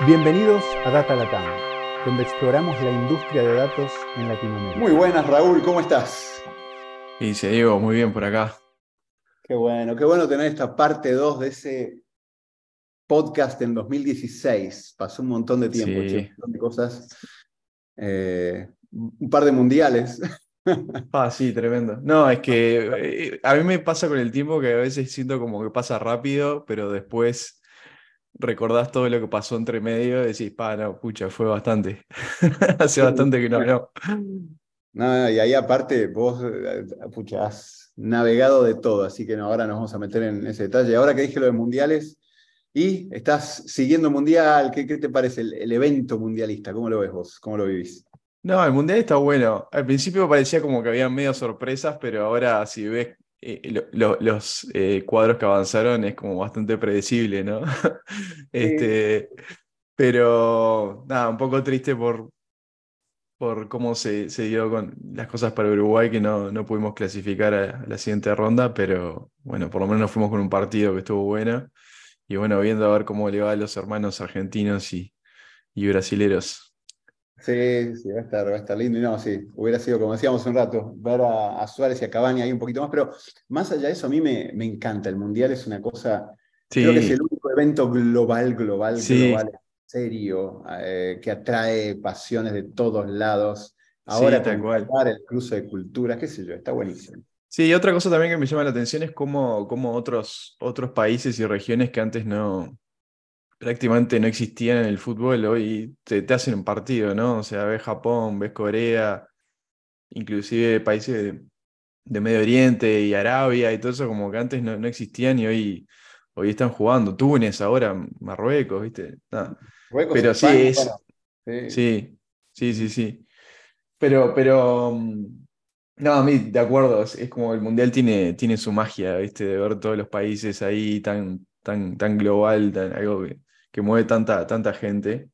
Bienvenidos a Data Latam, donde exploramos la industria de datos en Latinoamérica. Muy buenas, Raúl, ¿cómo estás? Y dice Diego, muy bien por acá. Qué bueno, qué bueno tener esta parte 2 de ese podcast en 2016. Pasó un montón de tiempo, Sí. che, un montón de cosas. Eh, un par de mundiales. Ah, sí, tremendo. No, es que eh, a mí me pasa con el tiempo que a veces siento como que pasa rápido, pero después recordás todo lo que pasó entre medio y decís, pa, no, pucha, fue bastante. Hace bastante que no, no. No, y ahí aparte vos, eh, pucha, has navegado de todo, así que no, ahora nos vamos a meter en ese detalle. Ahora que dije lo de mundiales, y estás siguiendo mundial, ¿qué, qué te parece el, el evento mundialista? ¿Cómo lo ves vos? ¿Cómo lo vivís? No, el mundial está bueno. Al principio parecía como que había medio sorpresas, pero ahora si ves eh, lo- lo- los eh, cuadros que avanzaron es como bastante predecible, ¿no? Este, pero nada, un poco triste por, por cómo se, se dio con las cosas para Uruguay, que no, no pudimos clasificar a, a la siguiente ronda, pero bueno, por lo menos nos fuimos con un partido que estuvo bueno. Y bueno, viendo a ver cómo le va a los hermanos argentinos y, y brasileros. Sí, sí, va a estar, va a estar lindo. Y no, sí, hubiera sido, como decíamos un rato, ver a, a Suárez y a Cavani ahí un poquito más, pero más allá de eso, a mí me, me encanta. El Mundial es una cosa, creo que es Sí, el único evento global, global, Sí. global, serio, eh, que atrae pasiones de todos lados. Ahora Sí, tal cual. El cruce de culturas, qué sé yo, está buenísimo. Sí, y otra cosa también que me llama la atención es cómo, cómo otros, otros países y regiones que antes no prácticamente no existían en el fútbol, hoy te, te hacen un partido, ¿no? O sea, ves Japón, ves Corea, inclusive países de, de Medio Oriente y Arabia y todo eso, como que antes no, no existían y hoy, hoy están jugando. Túnez ahora, Marruecos, ¿viste? Nada. Marruecos, Pero sí, España, es- bueno, sí. Sí, sí, sí, sí. Pero, pero, mm, no, a mí, de acuerdo, es, es como el mundial tiene, tiene su magia, ¿viste? De ver todos los países ahí tan, tan, tan global, tan- algo que, que mueve tanta, tanta gente.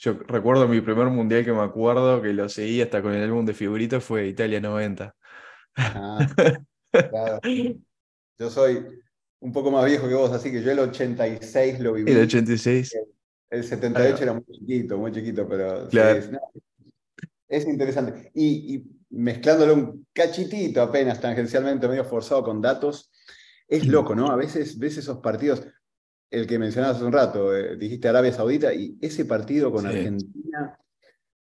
Yo recuerdo mi primer mundial que me acuerdo, que lo seguí hasta con el álbum de figuritas, fue Italia 90. Ah, claro. Yo soy un poco más viejo que vos, así que yo el 86 lo viví. El 86. El 78 Ahí era muy chiquito, muy chiquito, pero sí, Claro. es interesante. Y, y mezclándolo un cachitito apenas, tangencialmente, medio forzado con datos, es Mm. loco, ¿no? A veces ves esos partidos, el que mencionabas hace un rato, eh, dijiste Arabia Saudita, y ese partido con Sí. Argentina,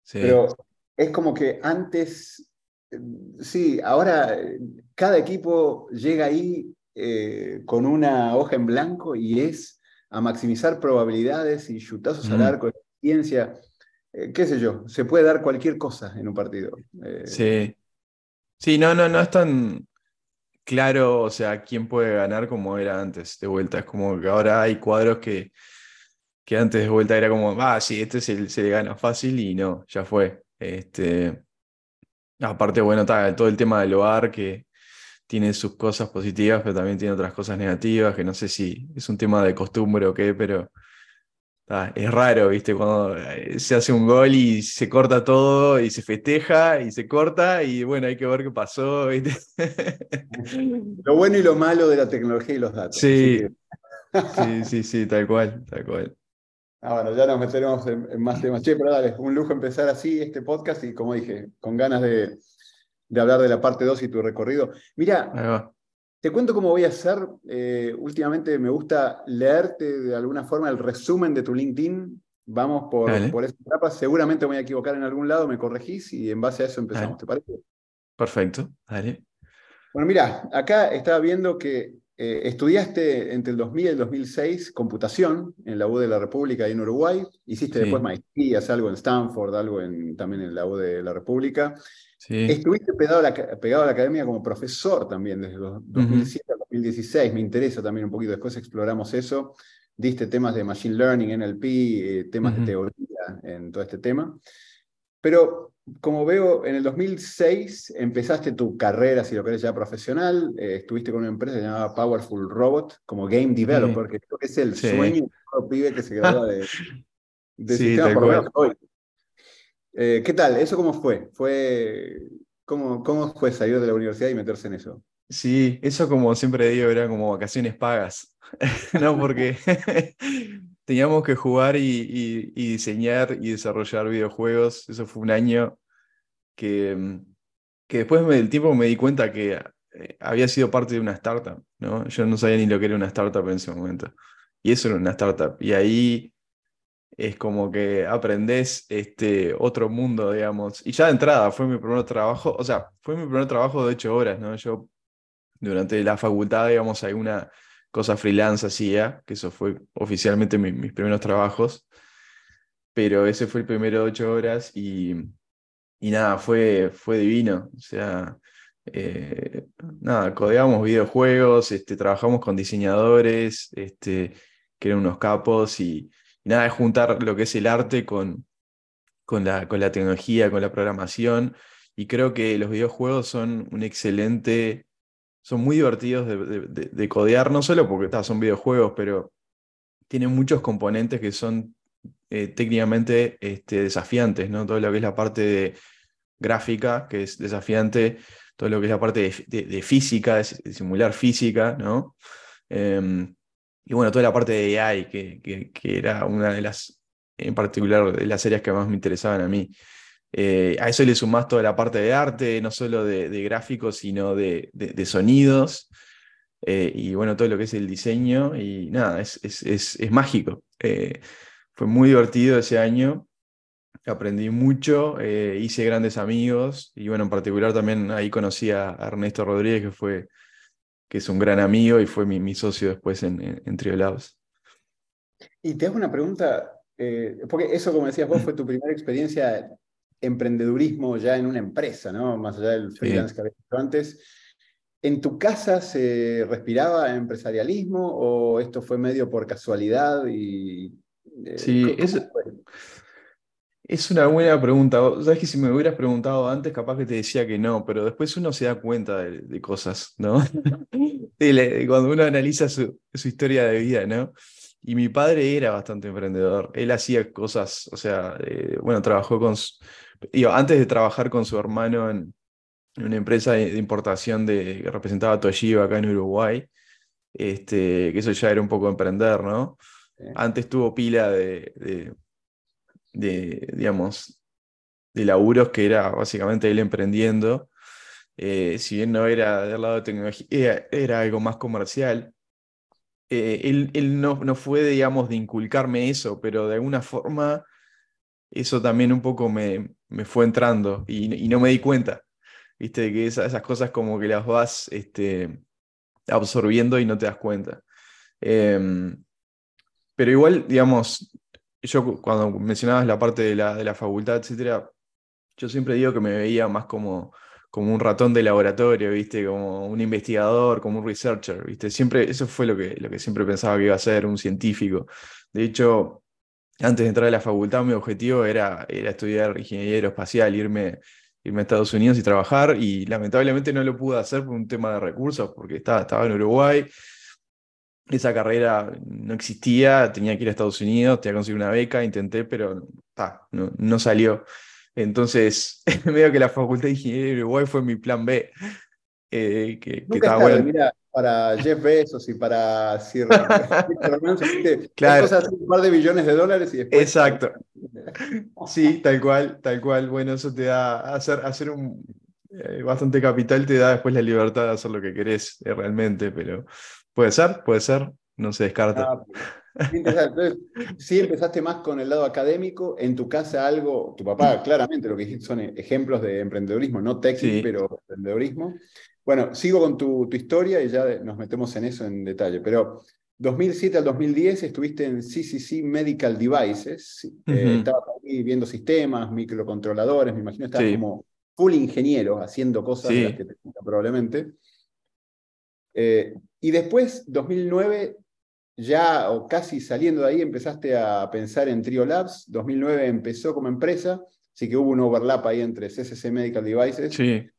Sí. pero es como que antes, eh, sí, ahora eh, cada equipo llega ahí eh, con una hoja en blanco y es a maximizar probabilidades y chutazos al arco, eh, qué sé yo, se puede dar cualquier cosa en un partido. Sí. Sí, no, no, no es tan claro, o sea, quién puede ganar como era antes, de vuelta. Es como que ahora hay cuadros que, que antes de vuelta era como, ah, sí, este se, se le gana fácil y no, ya fue. Este, aparte, bueno, todo el tema del hogar que tiene sus cosas positivas, pero también tiene otras cosas negativas, que no sé si es un tema de costumbre o qué, pero ta, es raro, ¿viste? Cuando eh, se hace un gol y se corta todo y se festeja y se corta y bueno, hay que ver qué pasó, ¿viste? Lo bueno y lo malo de la tecnología y los datos. Sí. Sí, sí, sí, tal cual, tal cual. ah, bueno, ya nos meteremos en, en más temas. Che, pero dale, un lujo empezar así este podcast y como dije, con ganas de, de hablar de la parte 2 y tu recorrido. Mira. Te cuento cómo voy a hacer. Eh, últimamente me gusta leerte de alguna forma el resumen de tu LinkedIn. Vamos por, Dale. por esas etapas. Seguramente me voy a equivocar en algún lado, me corregís y en base a eso empezamos. Dale. ¿Te parece? Perfecto, dale. Bueno, mira, acá estaba viendo que eh, estudiaste entre el 2000 y el 2006 computación en la U de la República ahí en Uruguay. Hiciste Sí. después maestrías, algo en Stanford, algo en, también en la U de la República. Sí, Estuviste pegado a, la, ca- pegado a la academia como profesor también desde los 2007 al 2016. Me interesa también un poquito. Después exploramos eso. Diste temas de Machine Learning, NLP, eh, temas de teoría en todo este tema. Pero como veo, en el 2006 empezaste tu carrera, si lo querés ya profesional. eh, estuviste con una empresa llamada Powerful Robot como Game Developer, que creo que es el Sí. sueño de todo pibe que se gradúa de, de Sí, sistema, por lo cual. menos hoy. Eh, ¿Qué tal? ¿Eso cómo fue? ¿Fue cómo, ¿Cómo fue salir de la universidad y meterse en eso? Sí, eso como siempre digo, era como vacaciones pagas. No, porque teníamos que jugar y, diseñar y desarrollar videojuegos. Eso fue un año que, que después del tiempo me di cuenta que eh, había sido parte de una startup, ¿no? Yo no sabía ni lo que era una startup en ese momento. Y eso era una startup. Y ahí es como que aprendes este otro mundo, digamos. Y ya de entrada fue mi primer trabajo, o sea, fue mi primer trabajo de ocho horas, ¿no? Yo durante la facultad, digamos, alguna cosa freelance hacía, que eso fue oficialmente mis primeros trabajos, pero ese fue el primero de ocho horas y, y nada, fue, fue divino. O sea, eh, nada, codeamos videojuegos, este, trabajamos con diseñadores, este, que eran unos capos y nada, es juntar lo que es el arte con, con, la, con la tecnología, con la programación. Y creo que los videojuegos son un excelente, son muy divertidos de, codear, no solo porque son videojuegos, pero tienen muchos componentes que son eh, técnicamente este, desafiantes, ¿no? Todo lo que es la parte de gráfica, que es desafiante, todo lo que es la parte de, física, de, simular física, ¿no? Em, y bueno, toda la parte de AI, que, que, era una de las, en particular, de las áreas que más me interesaban a mí. Eh, a eso le sumás toda la parte de arte, no solo de, gráficos, sino de, de, sonidos. Eh, y bueno, todo lo que es el diseño. Y nada, es, es, es, mágico. Eh, fue muy divertido ese año. Aprendí mucho, hice grandes amigos. Y bueno, en particular también ahí conocí a Ernesto Rodríguez, que fue que es un gran amigo y fue mi, socio después en, en, Triolabs. Y te hago una pregunta, eh, porque eso, como decías vos, fue tu primera experiencia emprendedurismo ya en una empresa, ¿no? Más allá del freelance que habías hecho antes. ¿En tu casa se respiraba empresarialismo o esto fue medio por casualidad? Y, eh, sí, eso, es una buena pregunta. Sabes que si me hubieras preguntado antes, capaz que te decía que no, pero después uno se da cuenta de, cosas, ¿no? Cuando uno analiza su, historia de vida, ¿no? Y mi padre era bastante emprendedor. Él hacía cosas, o sea, eh, bueno, trabajó con. antes de trabajar con su hermano en, una empresa de, importación de, que representaba a Toshiba acá en Uruguay, este, que eso ya era un poco emprender, ¿no? Antes tuvo pila de de, digamos, de laburos que era básicamente él emprendiendo. Eh, si bien no era del lado de tecnología, era, algo más comercial. Eh, él, no, no, fue, digamos, de inculcarme eso, pero de alguna forma eso también un poco me, me fue entrando y, no me di cuenta. Viste, que esas, cosas como que las vas este, absorbiendo y no te das cuenta. Em, pero igual, digamos, yo cuando mencionabas la parte de la, de la facultad, etcétera, yo siempre digo que me veía más como, como un ratón de laboratorio, ¿viste? Como un investigador, como un researcher, ¿viste? Siempre, eso fue lo que, lo que siempre pensaba que iba a ser, un científico. De hecho, antes de entrar a la facultad, mi objetivo era, era estudiar ingeniería aeroespacial, irme, irme a Estados Unidos y trabajar, y lamentablemente no lo pude hacer por un tema de recursos, porque estaba, estaba en Uruguay, esa carrera no existía, tenía que ir a Estados Unidos, tenía que conseguir una beca, intenté, pero no, no, salió. Entonces, medio que la Facultad de Ingeniería de Uruguay fue mi plan B. Eh, que, estaba bueno. Mira, para Jeff Bezos y para Sir claro. cosas un par de billones de dólares y después. Exacto. Sí, tal cual, tal cual. Bueno, eso te da hacer, hacer un eh, bastante capital, te da después la libertad de hacer lo que querés eh, realmente, pero Puede ser, puede ser, no se descarta. Ah, pues, Entonces, sí empezaste más con el lado académico, en tu casa algo, tu papá claramente lo que dijiste son ejemplos de emprendedorismo, no técnico, pero emprendedorismo. Bueno, sigo con tu, historia y ya nos metemos en eso en detalle, pero 2007 al 2010 estuviste en CCC Medical Devices, eh, estabas ahí viendo sistemas, microcontroladores, me imagino estabas como full ingeniero haciendo cosas que te probablemente. Eh, y después, 2009, ya o casi saliendo de ahí, empezaste a pensar en Trio Labs. 2009 empezó como empresa, así que hubo un overlap ahí entre CCC Medical Devices. Sí.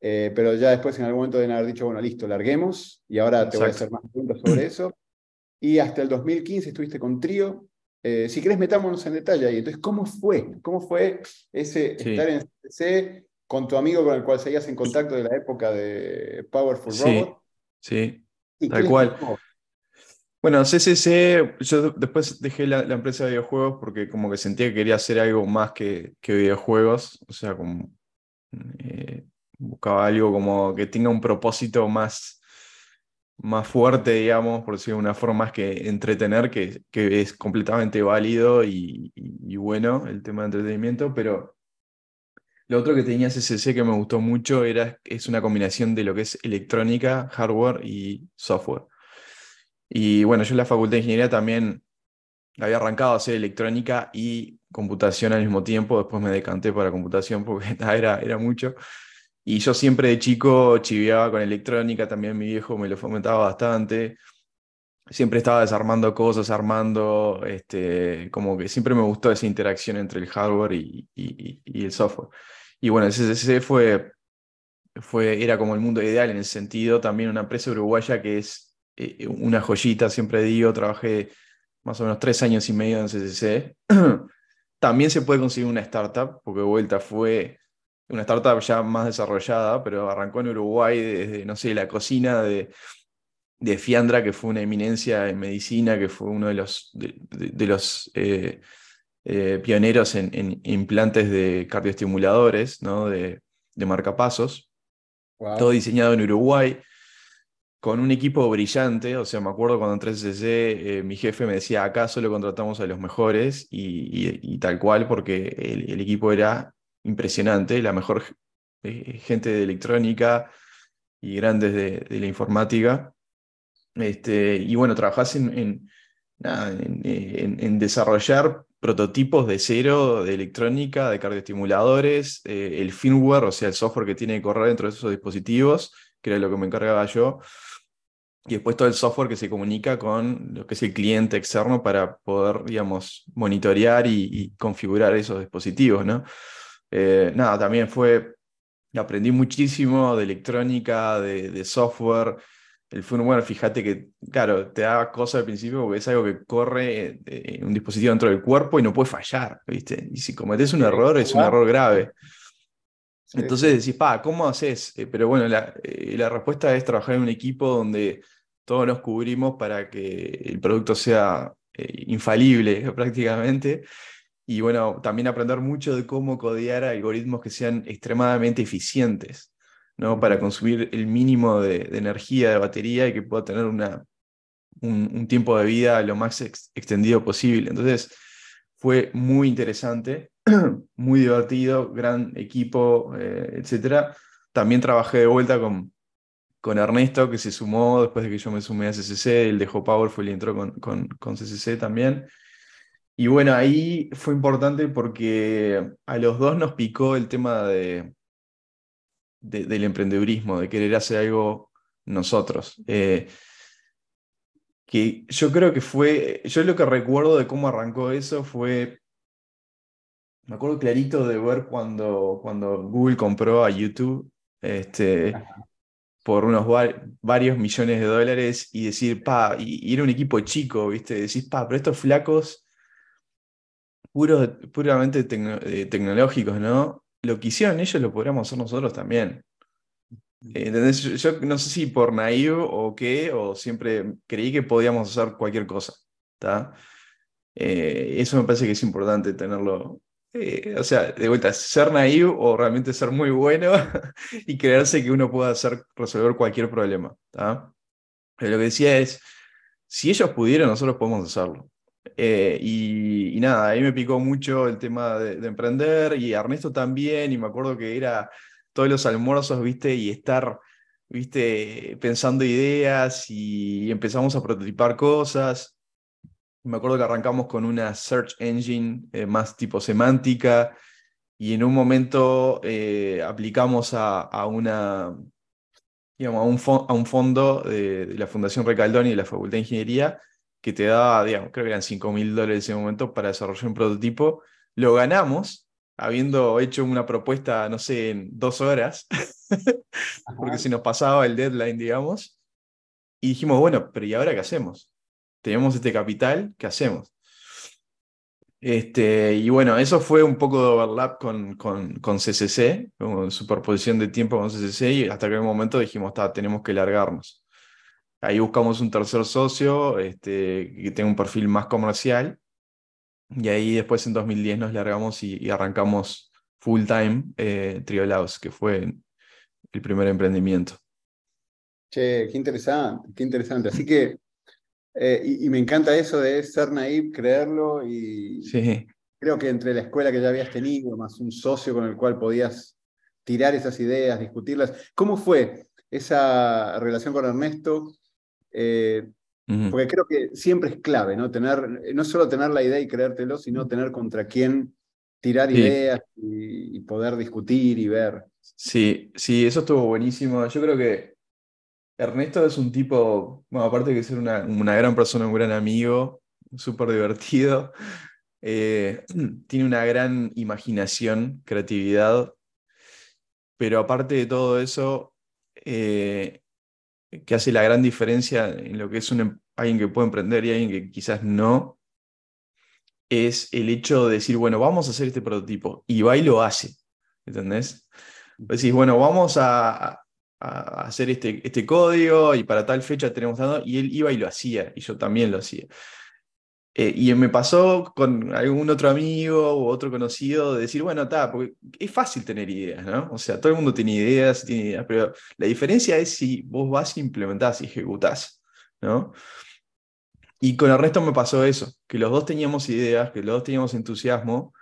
Eh, pero ya después en algún momento deben haber dicho, bueno, listo, larguemos. Y ahora te voy a hacer más preguntas sobre eso. Y hasta el 2015 estuviste con Trio. Eh, si querés, metámonos en detalle ahí. Entonces, ¿cómo fue? ¿Cómo fue ese estar en CCC con tu amigo con el cual seguías en contacto de la época de Powerful Robot? Sí, tal cual. Bueno, CCC, yo después dejé la, empresa de videojuegos porque como que sentía que quería hacer algo más que, que videojuegos, o sea, como eh, buscaba algo como que tenga un propósito más, más fuerte, digamos, por decirlo de una forma más que entretener, que, que es completamente válido y, y, bueno el tema de entretenimiento, pero lo otro que tenía CCC que me gustó mucho era, es una combinación de lo que es electrónica, hardware y software. Y bueno, yo en la Facultad de Ingeniería también había arrancado a hacer electrónica y computación al mismo tiempo, después me decanté para computación porque era, era mucho. Y yo siempre de chico chiviaba con electrónica, también mi viejo me lo fomentaba bastante. Siempre estaba desarmando cosas, armando, este, como que siempre me gustó esa interacción entre el hardware y, y, el software. Y bueno, ese fue, fue, era como el mundo ideal en el sentido, también una empresa uruguaya que es eh, una joyita, siempre digo, trabajé más o menos tres años y medio en CCC. También se puede conseguir una startup, porque Vuelta fue una startup ya más desarrollada, pero arrancó en Uruguay desde, no sé, la cocina de, de Fiandra, que fue una eminencia en medicina, que fue uno de los, de, los eh, eh, pioneros en, implantes de cardioestimuladores, ¿no? de, de marcapasos. Todo diseñado en Uruguay con un equipo brillante, o sea, me acuerdo cuando entré en CC, eh, mi jefe me decía, acá solo contratamos a los mejores y, tal cual, porque el, equipo era impresionante, la mejor eh, gente de electrónica y grandes de, la informática. Este, y bueno, trabajás en, en, desarrollar prototipos de cero de electrónica, de cardioestimuladores, eh, el firmware, o sea, el software que tiene que correr dentro de esos dispositivos, que era lo que me encargaba yo y después todo el software que se comunica con lo que es el cliente externo para poder, digamos, monitorear y, configurar esos dispositivos, ¿no? Eh, nada, también fue, aprendí muchísimo de electrónica, de, software. El firmware, fíjate que, claro, te da cosas al principio porque es algo que corre en un dispositivo dentro del cuerpo y no puede fallar, ¿viste? Y si cometes un error, es un error grave. Entonces decís, pa, ¿cómo haces? Eh, pero bueno, la, eh, la respuesta es trabajar en un equipo donde todos nos cubrimos para que el producto sea eh, infalible prácticamente. Y bueno, también aprender mucho de cómo codear algoritmos que sean extremadamente eficientes, ¿no? Para consumir el mínimo de, energía de batería y que pueda tener una, un, tiempo de vida lo más extendido posible. Entonces, fue muy interesante, muy divertido, gran equipo, eh, etc. También trabajé de vuelta con, con Ernesto, que se sumó después de que yo me sumé a CCC, él dejó Powerful y entró con, con, con CCC también. Y bueno, ahí fue importante porque a los dos nos picó el tema de, del emprendedurismo, de querer hacer algo nosotros. Eh, que yo creo que fue, yo lo que recuerdo de cómo arrancó eso fue, me acuerdo clarito de ver cuando, cuando Google compró a YouTube, este, por unos varios millones de dólares y decir, pa, y, era un equipo chico, ¿viste? Decís, pa, pero estos flacos puros, puramente eh, tecnológicos, ¿no? Lo que hicieron ellos lo podríamos hacer nosotros también. ¿Entendés? Yo, no sé si por naive o qué, o siempre creí que podíamos hacer cualquier cosa. Eh, eso me parece que es importante tenerlo, eh, o sea, de vuelta, ser naivo o realmente ser muy bueno y creerse que uno puede hacer, resolver cualquier problema. Pero lo que decía es, si ellos pudieron, nosotros podemos hacerlo. Eh, y, nada, ahí me picó mucho el tema de, emprender y Ernesto también, y me acuerdo que era todos los almuerzos, viste, y estar, viste, pensando ideas y empezamos a prototipar cosas. Me acuerdo que arrancamos con una search engine eh, más tipo semántica y en un momento eh, aplicamos a, una, digamos, a, un fondo de, la Fundación Recaldoni y de la Facultad de Ingeniería que te daba, digamos, creo que eran 5 mil dólares en ese momento para desarrollar un prototipo. Lo ganamos habiendo hecho una propuesta, no sé, en dos horas, porque se nos pasaba el deadline, digamos. Y dijimos, bueno, pero ¿y ahora qué hacemos? tenemos este capital, ¿qué hacemos? Este, y bueno, eso fue un poco de overlap con, con, con CCC, con superposición de tiempo con CCC, y hasta que en un momento dijimos, tenemos que largarnos. Ahí buscamos un tercer socio este, que tenga un perfil más comercial. Y ahí después en 2010 nos largamos y, arrancamos full time eh, Triolaos, que fue el primer emprendimiento. Che, qué interesante, qué interesante. Así que, eh, y, me encanta eso de ser naive, creerlo y sí. creo que entre la escuela que ya habías tenido, más un socio con el cual podías tirar esas ideas, discutirlas, ¿cómo fue esa relación con Ernesto? Eh, porque creo que siempre es clave, ¿no? Tener, no solo tener la idea y creértelo, sino tener contra quién tirar ideas y, poder discutir y ver. Sí, sí, eso estuvo buenísimo. Yo creo que Ernesto es un tipo, bueno, aparte de ser una, gran persona, un gran amigo, súper divertido, eh, tiene una gran imaginación, creatividad, pero aparte de todo eso, eh, que hace la gran diferencia en lo que es em, alguien que puede emprender y alguien que quizás no, es el hecho de decir, bueno, vamos a hacer este prototipo, y va y lo hace, ¿entendés? Decís, bueno, vamos a, hacer este, este código y para tal fecha tenemos dado, y él iba y lo hacía, y yo también lo hacía. Eh, y me pasó con algún otro amigo o otro conocido de decir, bueno, está, porque es fácil tener ideas, ¿no? O sea, todo el mundo tiene ideas, tiene ideas, pero la diferencia es si vos vas y implementás y ejecutás, ¿no? Y con el resto me pasó eso, que los dos teníamos ideas, que los dos teníamos entusiasmo,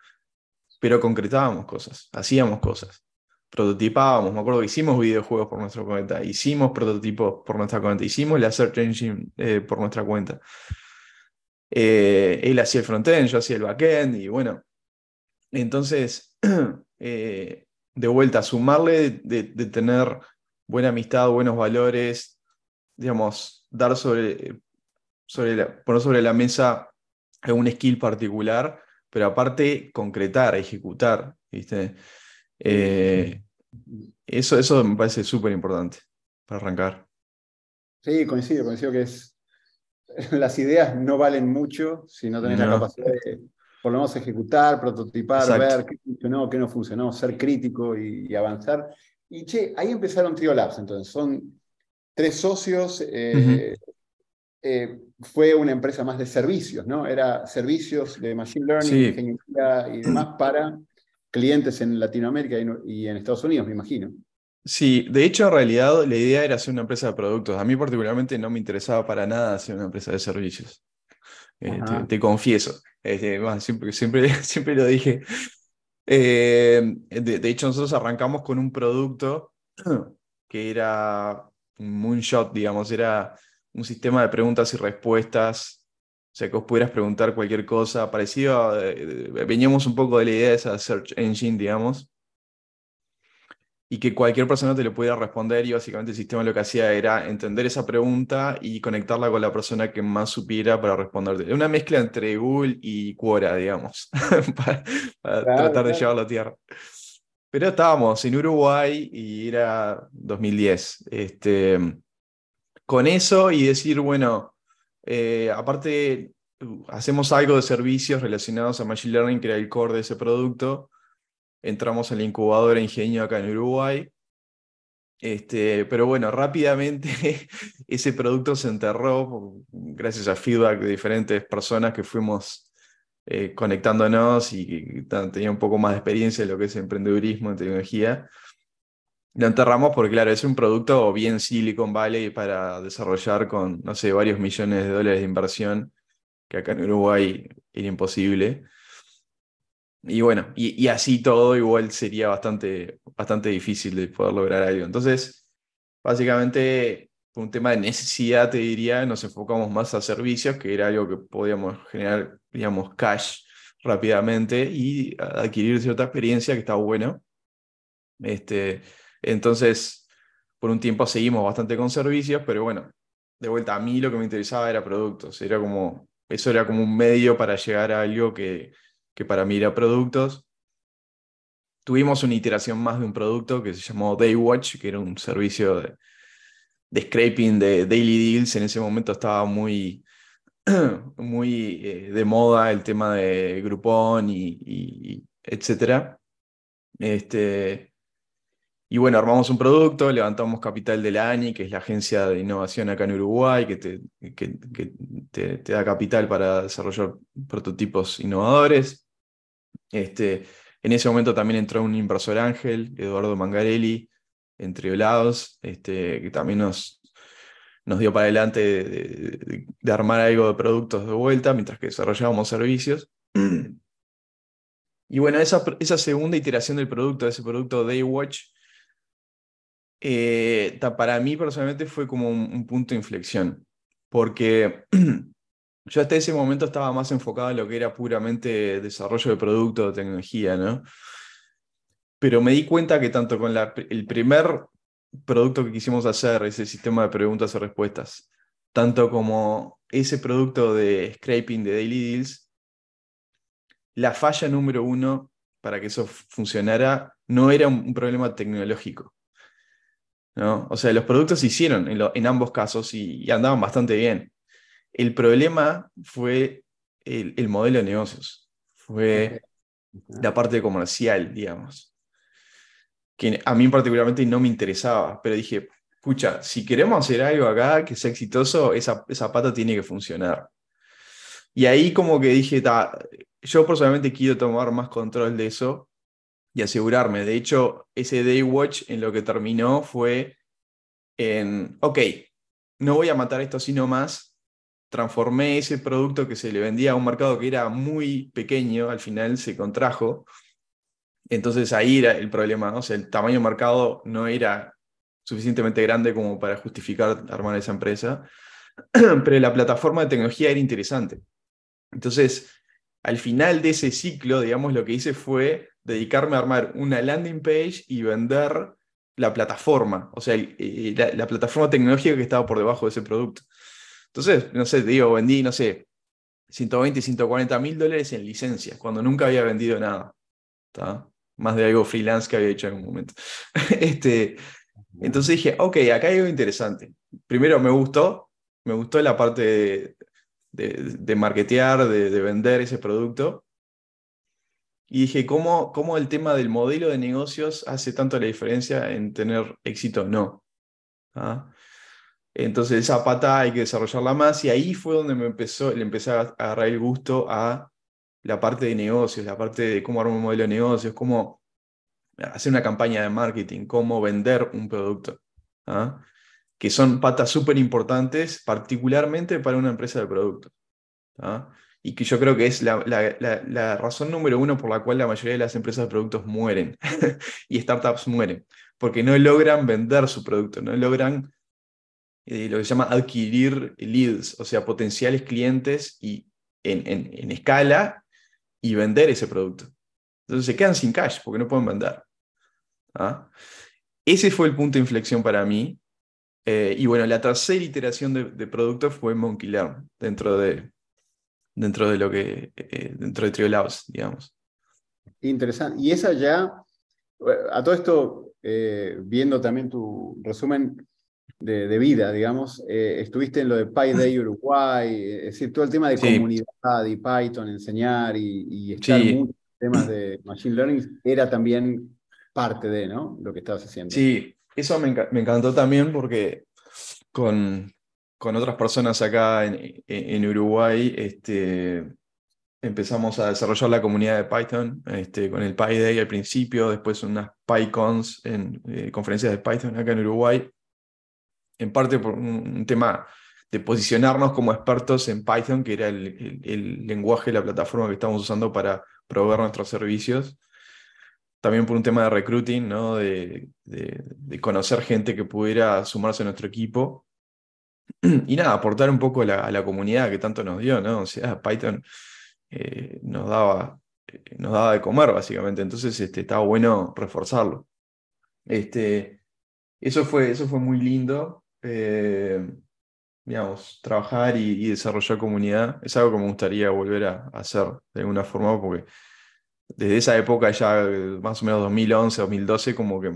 pero concretábamos cosas, hacíamos cosas prototipábamos, me acuerdo que hicimos videojuegos por nuestra cuenta, hicimos prototipos por nuestra cuenta, hicimos la search engine eh, por nuestra cuenta. Eh, él hacía el frontend, yo hacía el backend, y bueno, entonces, eh, de vuelta, sumarle de, tener buena amistad, buenos valores, digamos, dar sobre, sobre poner sobre la mesa un skill particular, pero aparte concretar, ejecutar, ¿viste? Eh, eso, eso me parece súper importante para arrancar. Sí, coincido, coincido que es. Las ideas no valen mucho si no tenés la capacidad de, por lo menos, ejecutar, prototipar, ver qué funcionó, qué no funcionó, ser crítico y, avanzar. Y che, ahí empezaron Triolabs, entonces. Son tres socios. Eh, eh, fue una empresa más de servicios, ¿no? Era servicios de Machine Learning, ingeniería y demás para clientes en Latinoamérica y en Estados Unidos, me imagino. Sí, de hecho, en realidad la idea era hacer una empresa de productos. A mí particularmente no me interesaba para nada hacer una empresa de servicios. Eh, te, confieso. Este, siempre, siempre, siempre lo dije. Eh, de, hecho, nosotros arrancamos con un producto que era un moonshot, digamos, era un sistema de preguntas y respuestas o sea, que vos pudieras preguntar cualquier cosa, parecido, eh, veníamos un poco de la idea de esa search engine, digamos, y que cualquier persona te lo pudiera responder y básicamente el sistema lo que hacía era entender esa pregunta y conectarla con la persona que más supiera para responderte. Una mezcla entre Google y Quora, digamos, para, tratar de llevarlo a tierra. Pero estábamos en Uruguay y era 2010. Este, con eso y decir, bueno, eh, aparte, hacemos algo de servicios relacionados a Machine Learning, que era el core de ese producto. Entramos en la incubadora Ingenio acá en Uruguay. Este, pero bueno, rápidamente ese producto se enterró gracias a feedback de diferentes personas que fuimos eh, conectándonos y que tenían un poco más de experiencia en lo que es emprendedurismo en tecnología. Lo enterramos porque, claro, es un producto bien Silicon Valley para desarrollar con, no sé, varios millones de dólares de inversión, que acá en Uruguay era imposible. Y bueno, y, así todo igual sería bastante, bastante difícil de poder lograr algo. Entonces, básicamente, por un tema de necesidad, te diría, nos enfocamos más a servicios, que era algo que podíamos generar, digamos, cash rápidamente y adquirir cierta experiencia que está bueno. Este, entonces, por un tiempo seguimos bastante con servicios, pero bueno, de vuelta a mí lo que me interesaba era productos, era como, eso era como un medio para llegar a algo que, que para mí era productos. Tuvimos una iteración más de un producto que se llamó Daywatch, que era un servicio de, scraping de daily deals. En ese momento estaba muy, muy eh, de moda el tema de Groupon y, y. Este, y bueno, armamos un producto, levantamos capital de la ANI, que es la agencia de innovación acá en Uruguay, que te, que, te da capital para desarrollar prototipos innovadores. Este, en ese momento también entró un inversor ángel, Eduardo Mangarelli, entre lados, este, que también nos, dio para adelante de, armar algo de productos de vuelta mientras que desarrollábamos servicios. Y bueno, esa, segunda iteración del producto, ese producto Daywatch, eh, para mí personalmente fue como un, punto de inflexión, porque yo hasta ese momento estaba más enfocado en lo que era puramente desarrollo de producto, de tecnología, ¿no? Pero me di cuenta que tanto con el primer producto que quisimos hacer, ese sistema de preguntas y respuestas, tanto como ese producto de scraping de Daily Deals, la falla número uno para que eso funcionara no era un problema tecnológico. ¿no? O sea, los productos se hicieron en, ambos casos y, andaban bastante bien. El problema fue el, modelo de negocios, fue la parte comercial, digamos, que a mí particularmente no me interesaba, pero dije, escucha, si queremos hacer algo acá que sea exitoso, esa, esa pata tiene que funcionar. Y ahí como que dije, yo personalmente quiero tomar más control de eso y asegurarme. De hecho, ese Day Watch en lo que terminó fue en, ok, no voy a matar esto sino más. Transformé ese producto que se le vendía a un mercado que era muy pequeño, al final se contrajo. Entonces ahí era el problema, ¿no? o sea, el tamaño de mercado no era suficientemente grande como para justificar armar esa empresa, pero la plataforma de tecnología era interesante. Entonces, al final de ese ciclo, digamos, lo que hice fue dedicarme a armar una landing page y vender la plataforma, o sea, eh, la, plataforma tecnológica que estaba por debajo de ese producto. Entonces, no sé, digo, vendí, no sé, 120, 140 mil dólares en licencias, cuando nunca había vendido nada. Más de algo freelance que había hecho en algún momento. este, entonces dije, ok, acá hay algo interesante. Primero me gustó, me gustó la parte de, de, de marketear, de, de, vender ese producto. Y dije, ¿cómo, ¿cómo el tema del modelo de negocios hace tanto la diferencia en tener éxito o no? ¿Ah? Entonces esa pata hay que desarrollarla más y ahí fue donde me empezó, le empecé a agarrar el gusto a la parte de negocios, la parte de cómo armar un modelo de negocios, cómo hacer una campaña de marketing, cómo vender un producto. ¿ah? que son patas súper importantes, particularmente para una empresa de producto. ¿ah? Y que yo creo que es la, la, razón número uno por la cual la mayoría de las empresas de productos mueren y startups mueren, porque no logran vender su producto, no logran eh, lo que se llama adquirir leads, o sea, potenciales clientes y en, en, en escala y vender ese producto. Entonces se quedan sin cash porque no pueden vender. ¿ah? Ese fue el punto de inflexión para mí eh, y bueno, la tercera iteración de, producto fue Monkey Learn, dentro de, dentro de lo que, eh, dentro de Trio Labs, digamos. Interesante. Y esa ya, a todo esto, eh, viendo también tu resumen de, vida, digamos, estuviste en lo de PyDay Uruguay, es decir, todo el tema de comunidad y Python, enseñar y, y estar sí. muchos temas de Machine Learning, era también parte de, ¿no? Lo que estabas haciendo. Sí, eso me, encantó también porque con, con otras personas acá en, en, Uruguay este, empezamos a desarrollar la comunidad de Python este, con el PyDay al principio, después unas PyCons en eh, conferencias de Python acá en Uruguay, en parte por un, tema de posicionarnos como expertos en Python, que era el, el, lenguaje, la plataforma que estamos usando para proveer nuestros servicios también por un tema de recruiting, ¿no? de, de, conocer gente que pudiera sumarse a nuestro equipo. Y nada, aportar un poco a la, a la comunidad que tanto nos dio, ¿no? O sea, Python eh, nos, daba, eh, nos daba de comer, básicamente. Entonces, este, estaba bueno reforzarlo. Este, eso, fue, eso fue muy lindo. Eh, digamos, trabajar y, y, desarrollar comunidad es algo que me gustaría volver a, a hacer de alguna forma, porque desde esa época ya más o menos 2011, 2012, como que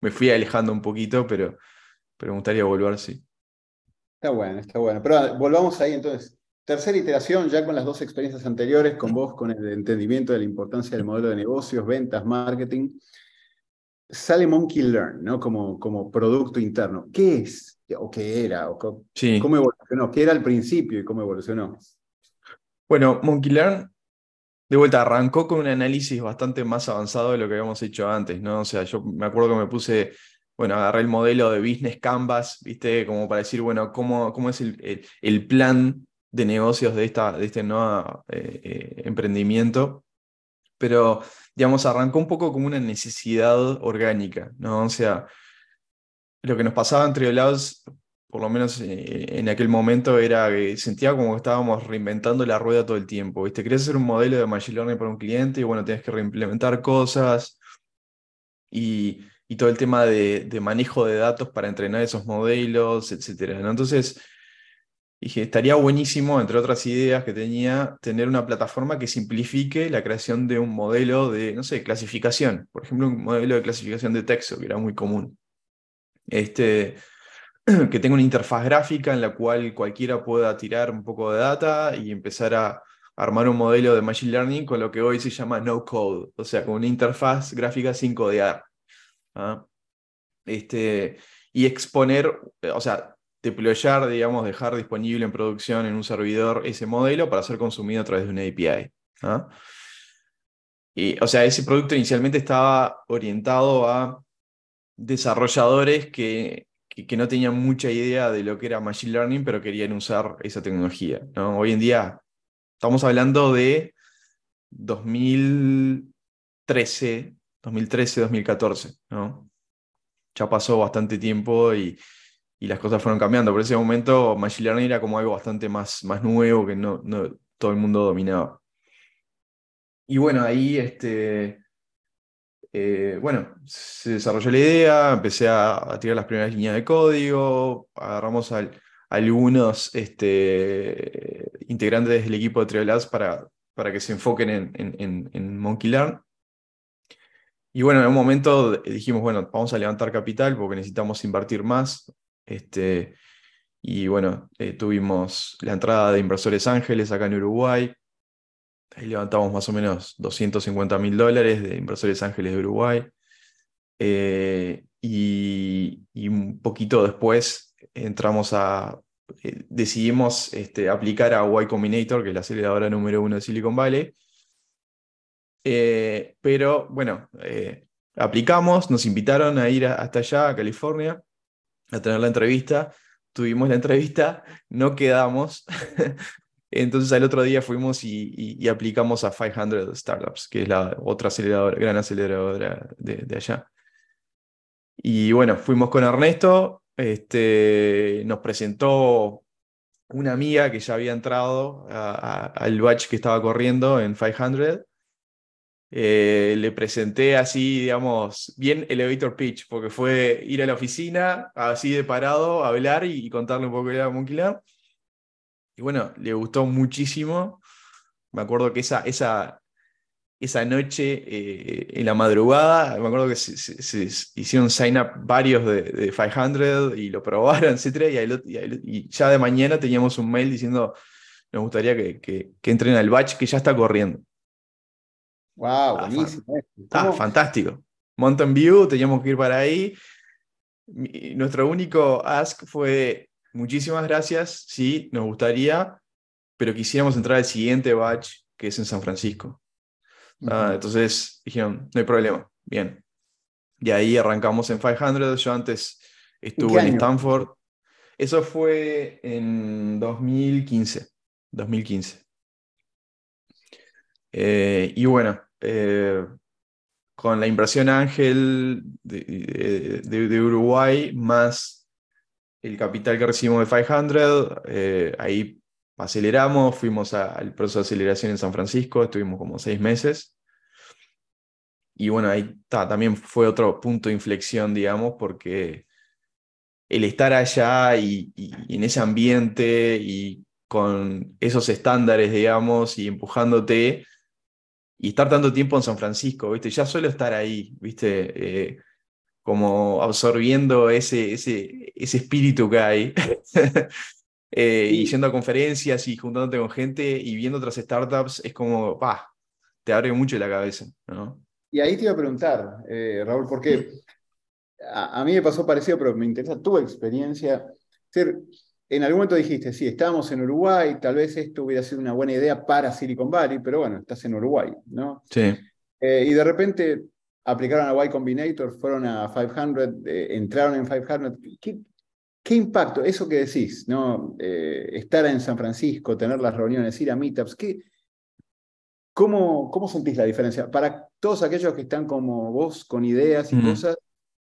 me, fui alejando un poquito, pero, pero me gustaría volver, sí. Está bueno, está bueno. Pero volvamos ahí entonces. Tercera iteración, ya con las dos experiencias anteriores, con vos, con el entendimiento de la importancia del modelo de negocios, ventas, marketing. Sale Monkey Learn, ¿no? Como, como producto interno. ¿Qué es? ¿O qué era? O cómo, Sí. ¿Cómo evolucionó? ¿Qué era al principio y cómo evolucionó? Bueno, Monkey Learn, de vuelta, arrancó con un análisis bastante más avanzado de lo que habíamos hecho antes, ¿no? O sea, yo me acuerdo que me puse, bueno, agarré el modelo de Business Canvas, ¿viste? Como para decir, bueno, cómo, cómo es el, el- el plan de negocios de, esta, de este nuevo eh, eh, emprendimiento. Pero, digamos, arrancó un poco como una necesidad orgánica, ¿no? O sea, lo que nos pasaba entre lados, por lo menos eh, en aquel momento, era que sentía como que estábamos reinventando la rueda todo el tiempo. ¿viste? Querías hacer un modelo de Machine Learning para un cliente y bueno, tenías que reimplementar cosas y, y todo el tema de, manejo de datos para entrenar esos modelos, etc. ¿no? Entonces, dije, estaría buenísimo, entre otras ideas que tenía, tener una plataforma que simplifique la creación de un modelo de, no sé, clasificación. Por ejemplo, un modelo de clasificación de texto, que era muy común. Este, que tenga una interfaz gráfica en la cual cualquiera pueda tirar un poco de data y empezar a armar un modelo de Machine Learning con lo que hoy se llama no code, o sea, con una interfaz gráfica sin codear. ¿ah? Este, y exponer, o sea, deployar, digamos, dejar disponible en producción en un servidor ese modelo para ser consumido a través de una API. Y, o sea, ese producto inicialmente estaba orientado a desarrolladores que, que, no tenían mucha idea de lo que era Machine Learning, pero querían usar esa tecnología. ¿no? Hoy en día estamos hablando de 2013, 2013, 2014. ¿no? Ya pasó bastante tiempo y, y las cosas fueron cambiando. Por ese momento Machine Learning era como algo bastante más, más nuevo que no, todo el mundo dominaba. Y bueno, ahí este, eh, bueno, se desarrolló la idea, empecé a, tirar las primeras líneas de código, agarramos al, algunos este, integrantes del equipo de Triolabs para, para que se enfoquen en, en, en, en Monkey Learn. Y bueno, en un momento dijimos, bueno, vamos a levantar capital porque necesitamos invertir más. Este, y bueno, eh, tuvimos la entrada de Inversores Ángeles acá en Uruguay. Ahí levantamos más o menos 250 mil dólares de Inversores Ángeles de Uruguay. Eh, y, un poquito después entramos a, eh, decidimos este, aplicar a Y Combinator, que es la aceleradora número uno de Silicon Valley. Pero bueno, aplicamos, nos invitaron a ir hasta allá, a California, a tener la entrevista. Tuvimos la entrevista, no quedamos. Entonces al otro día fuimos y, aplicamos a 500 Startups, que es la otra aceleradora, gran aceleradora de, allá. Y bueno, fuimos con Ernesto, este, nos presentó una amiga que ya había entrado al batch que estaba corriendo en 500. Eh, le presenté así, digamos, bien elevator pitch, porque fue ir a la oficina, así de parado, a hablar y, contarle un poco de la Monkey. Y bueno, le gustó muchísimo. Me acuerdo que esa, esa, esa noche, eh, en la madrugada, me acuerdo que se, hicieron sign up varios de, de, 500 y lo probaron, etc. Y, ahí, y, ahí, y, ya de mañana teníamos un mail diciendo, nos gustaría que, que, que entren al batch que ya está corriendo. ¡Wow! Ah, buenísimo. Ah, fantástico. Mountain View, teníamos que ir para ahí. Nuestro único ask fue, muchísimas gracias, sí, nos gustaría, pero quisiéramos entrar al siguiente batch que es en San Francisco. Uh -huh. ah, entonces dijeron, no hay problema, bien. Y ahí arrancamos en 500, yo antes estuve en, en Stanford. Eso fue en 2015, 2015. Eh, y bueno, eh, con la inversión Ángel de, de, de, Uruguay más el capital que recibimos de 500, eh, ahí aceleramos, fuimos a, al proceso de aceleración en San Francisco, estuvimos como seis meses. Y bueno, ahí ta, también fue otro punto de inflexión, digamos, porque el estar allá y, y, en ese ambiente y con esos estándares, digamos, y empujándote, y estar tanto tiempo en San Francisco, ¿viste? Ya suelo estar ahí, ¿viste? Eh, como absorbiendo ese, ese, ese espíritu que hay. eh, y yendo a conferencias y juntándote con gente y viendo otras startups, es como, pa, te abre mucho la cabeza, ¿no? Y ahí te iba a preguntar, eh, Raúl, porque a, a, mí me pasó parecido, pero me interesa tu experiencia. Ser, en algún momento dijiste, sí, estábamos en Uruguay, tal vez esto hubiera sido una buena idea para Silicon Valley, pero bueno, estás en Uruguay, ¿no? Sí. Eh, y de repente aplicaron a Y Combinator, fueron a 500, eh, entraron en 500. ¿Qué, ¿Qué, impacto? Eso que decís, ¿no? Eh, estar en San Francisco, tener las reuniones, ir a meetups, ¿qué, cómo, ¿cómo sentís la diferencia? Para todos aquellos que están como vos, con ideas y mm. cosas,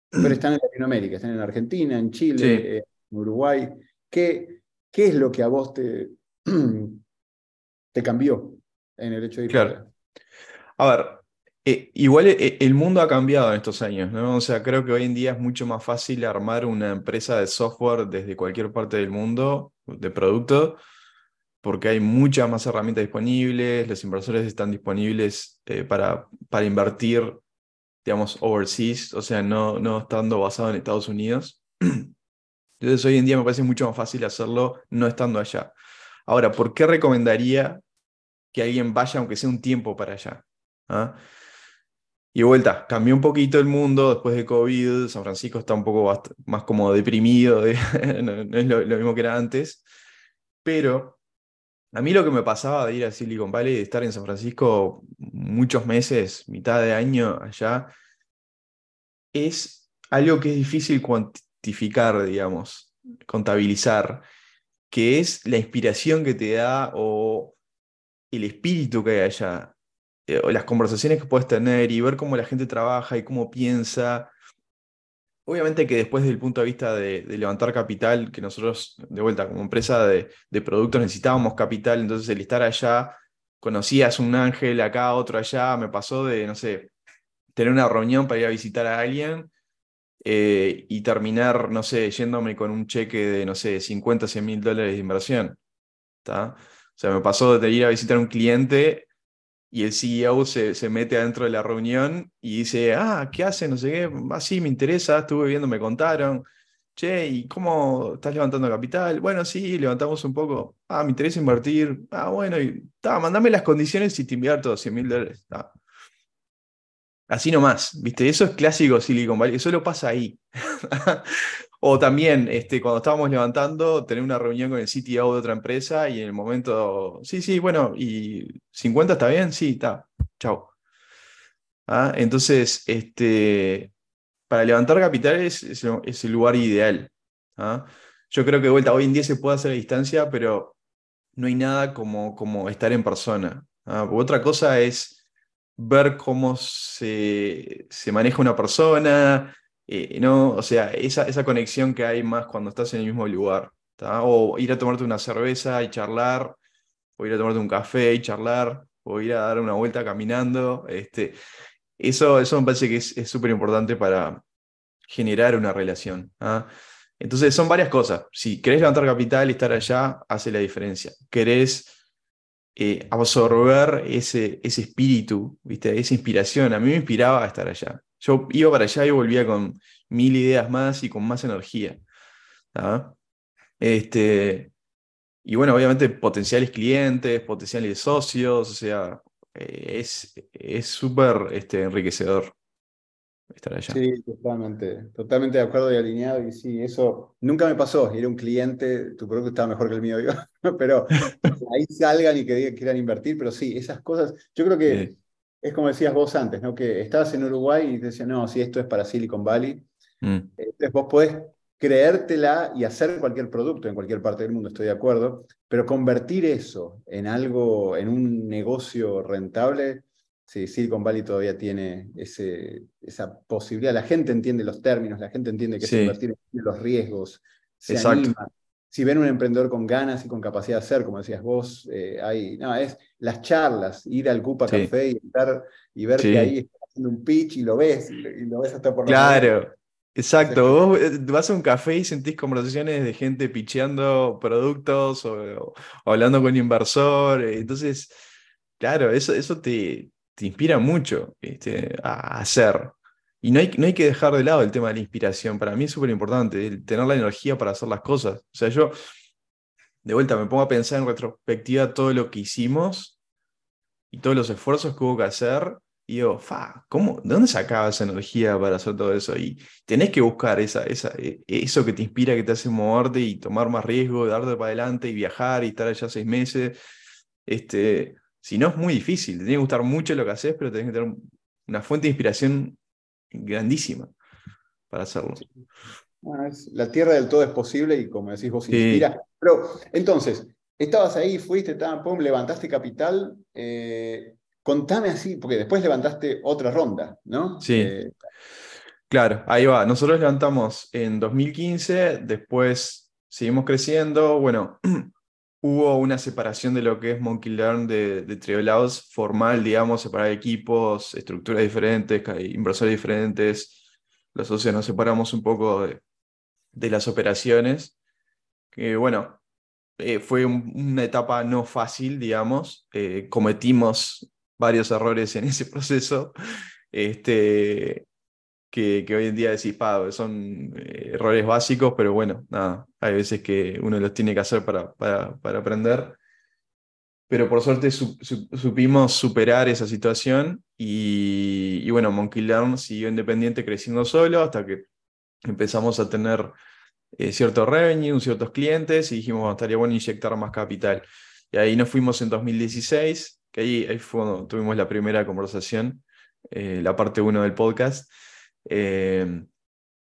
pero están en Latinoamérica, están en Argentina, en Chile, sí. en Uruguay. ¿Qué, ¿Qué es lo que a vos te, te cambió en el hecho de ir claro. A ver, eh, igual eh, el mundo ha cambiado en estos años, ¿no? O sea, creo que hoy en día es mucho más fácil armar una empresa de software desde cualquier parte del mundo, de producto, porque hay muchas más herramientas disponibles, los inversores están disponibles eh, para, para invertir, digamos, overseas, o sea, no, no estando basado en Estados Unidos. Entonces hoy en día me parece mucho más fácil hacerlo no estando allá. Ahora, ¿por qué recomendaría que alguien vaya aunque sea un tiempo para allá? ¿Ah? Y vuelta, cambió un poquito el mundo después de COVID, San Francisco está un poco más como deprimido, no, es lo, mismo que era antes, pero a mí lo que me pasaba de ir a Silicon Valley, de estar en San Francisco muchos meses, mitad de año allá, es algo que es difícil cuantificar, digamos, contabilizar, que es la inspiración que te da o el espíritu que hay allá, eh, o las conversaciones que puedes tener y ver cómo la gente trabaja y cómo piensa. Obviamente que después del punto de vista de, de levantar capital, que nosotros, de vuelta, como empresa de, de, productos necesitábamos capital, entonces el estar allá, conocías un ángel acá, otro allá, me pasó de, no sé, tener una reunión para ir a visitar a alguien eh, y terminar, no sé, yéndome con un cheque de, no sé, 50, 100 mil dólares de inversión. ¿tá? O sea, me pasó de ir a visitar a un cliente y el CEO se, se, mete adentro de la reunión y dice, ah, ¿qué hace? No sé qué, ah, sí, me interesa, estuve viendo, me contaron. Che, ¿y cómo estás levantando capital? Bueno, sí, levantamos un poco. Ah, me interesa invertir. Ah, bueno, y ta, mandame las condiciones y te invierto 100 mil dólares. Así nomás, ¿viste? Eso es clásico Silicon Valley, eso lo pasa ahí. O también, este, cuando estábamos levantando, tener una reunión con el CTO de otra empresa y en el momento, sí, sí, bueno, ¿y 50 está bien? Sí, está, chao. ¿Ah? Entonces, este, para levantar capitales es, el lugar ideal. ¿ah? Yo creo que de vuelta, hoy en día se puede hacer a distancia, pero no hay nada como, como estar en persona. ¿ah? Otra cosa es ver cómo se, se maneja una persona, eh, ¿no? O sea, esa, esa conexión que hay más cuando estás en el mismo lugar, o ir a tomarte una cerveza y charlar, o ir a tomarte un café y charlar, o ir a dar una vuelta caminando, este, eso, eso me parece que es súper importante para generar una relación. ¿ah? Entonces son varias cosas. Si querés levantar capital y estar allá, hace la diferencia. Querés eh, absorber ese, ese espíritu, ¿viste? esa inspiración. A mí me inspiraba a estar allá. Yo iba para allá y volvía con mil ideas más y con más energía. Este, y bueno, obviamente potenciales clientes, potenciales socios, o sea, es súper este, enriquecedor estar allá. Sí, totalmente, totalmente de acuerdo y alineado. Y sí, eso nunca me pasó. Era un cliente, tu producto estaba mejor que el mío, yo, pero ahí salgan y que quieran invertir. Pero sí, esas cosas, yo creo que sí es como decías vos antes, ¿no? que estabas en Uruguay y te decían, no, si esto es para Silicon Valley, mm. entonces vos podés creértela y hacer cualquier producto en cualquier parte del mundo, estoy de acuerdo, pero convertir eso en algo, en un negocio rentable, sí, Silicon Valley todavía tiene ese, esa posibilidad, la gente entiende los términos, la gente entiende que sí. es invertir en los riesgos, se Exacto. anima, si ven un emprendedor con ganas y con capacidad de hacer, como decías vos, eh, hay, no, es las charlas, ir al Cupa sí. Café y, estar, y ver sí. que ahí está haciendo un pitch y lo ves, y lo ves hasta por Claro, exacto. Vos eh, vas a un café y sentís conversaciones de gente pitcheando productos o, hablando con inversor. Eh, entonces, claro, eso, eso te, te inspira mucho este, a hacer. Y no hay, no hay que dejar de lado el tema de la inspiración. Para mí es súper importante, tener la energía para hacer las cosas. O sea, yo, de vuelta, me pongo a pensar en retrospectiva todo lo que hicimos y todos los esfuerzos que hubo que hacer. Y yo, fa, ¿cómo? ¿De dónde sacaba esa energía para hacer todo eso? Y tenés que buscar esa, esa, e, eso que te inspira, que te hace moverte y tomar más riesgo, darte para adelante y viajar y estar allá seis meses. Este, si no, es muy difícil. Te tiene que gustar mucho lo que haces, pero tenés que tener una fuente de inspiración grandísima para hacerlo. la tierra del todo es posible y como decís vos, inspira. Pero entonces, estabas ahí, fuiste, pum, levantaste capital. Eh, contame así, porque después levantaste otra ronda, ¿no? Sí. Eh, claro, ahí va. Nosotros levantamos en 2015, después seguimos creciendo. Bueno, hubo una separación de lo que es Monkey Learn de, de formal, digamos, separar equipos, estructuras diferentes, inversores diferentes. Los socios nos separamos un poco de, las operaciones. Que bueno, eh, fue una etapa no fácil, digamos. Eh, cometimos varios errores en ese proceso. Este, que, hoy en día decís, son eh, errores básicos, pero bueno, nada, hay veces que uno los tiene que hacer para, para, para aprender. Pero por suerte supimos superar esa situación y, y, bueno, Monkey Learn siguió independiente creciendo solo hasta que empezamos a tener eh, cierto revenue, ciertos clientes y dijimos, estaría bueno inyectar más capital. Y ahí nos fuimos en 2016, que ahí, ahí fue tuvimos la primera conversación, eh, la parte 1 del podcast. Eh,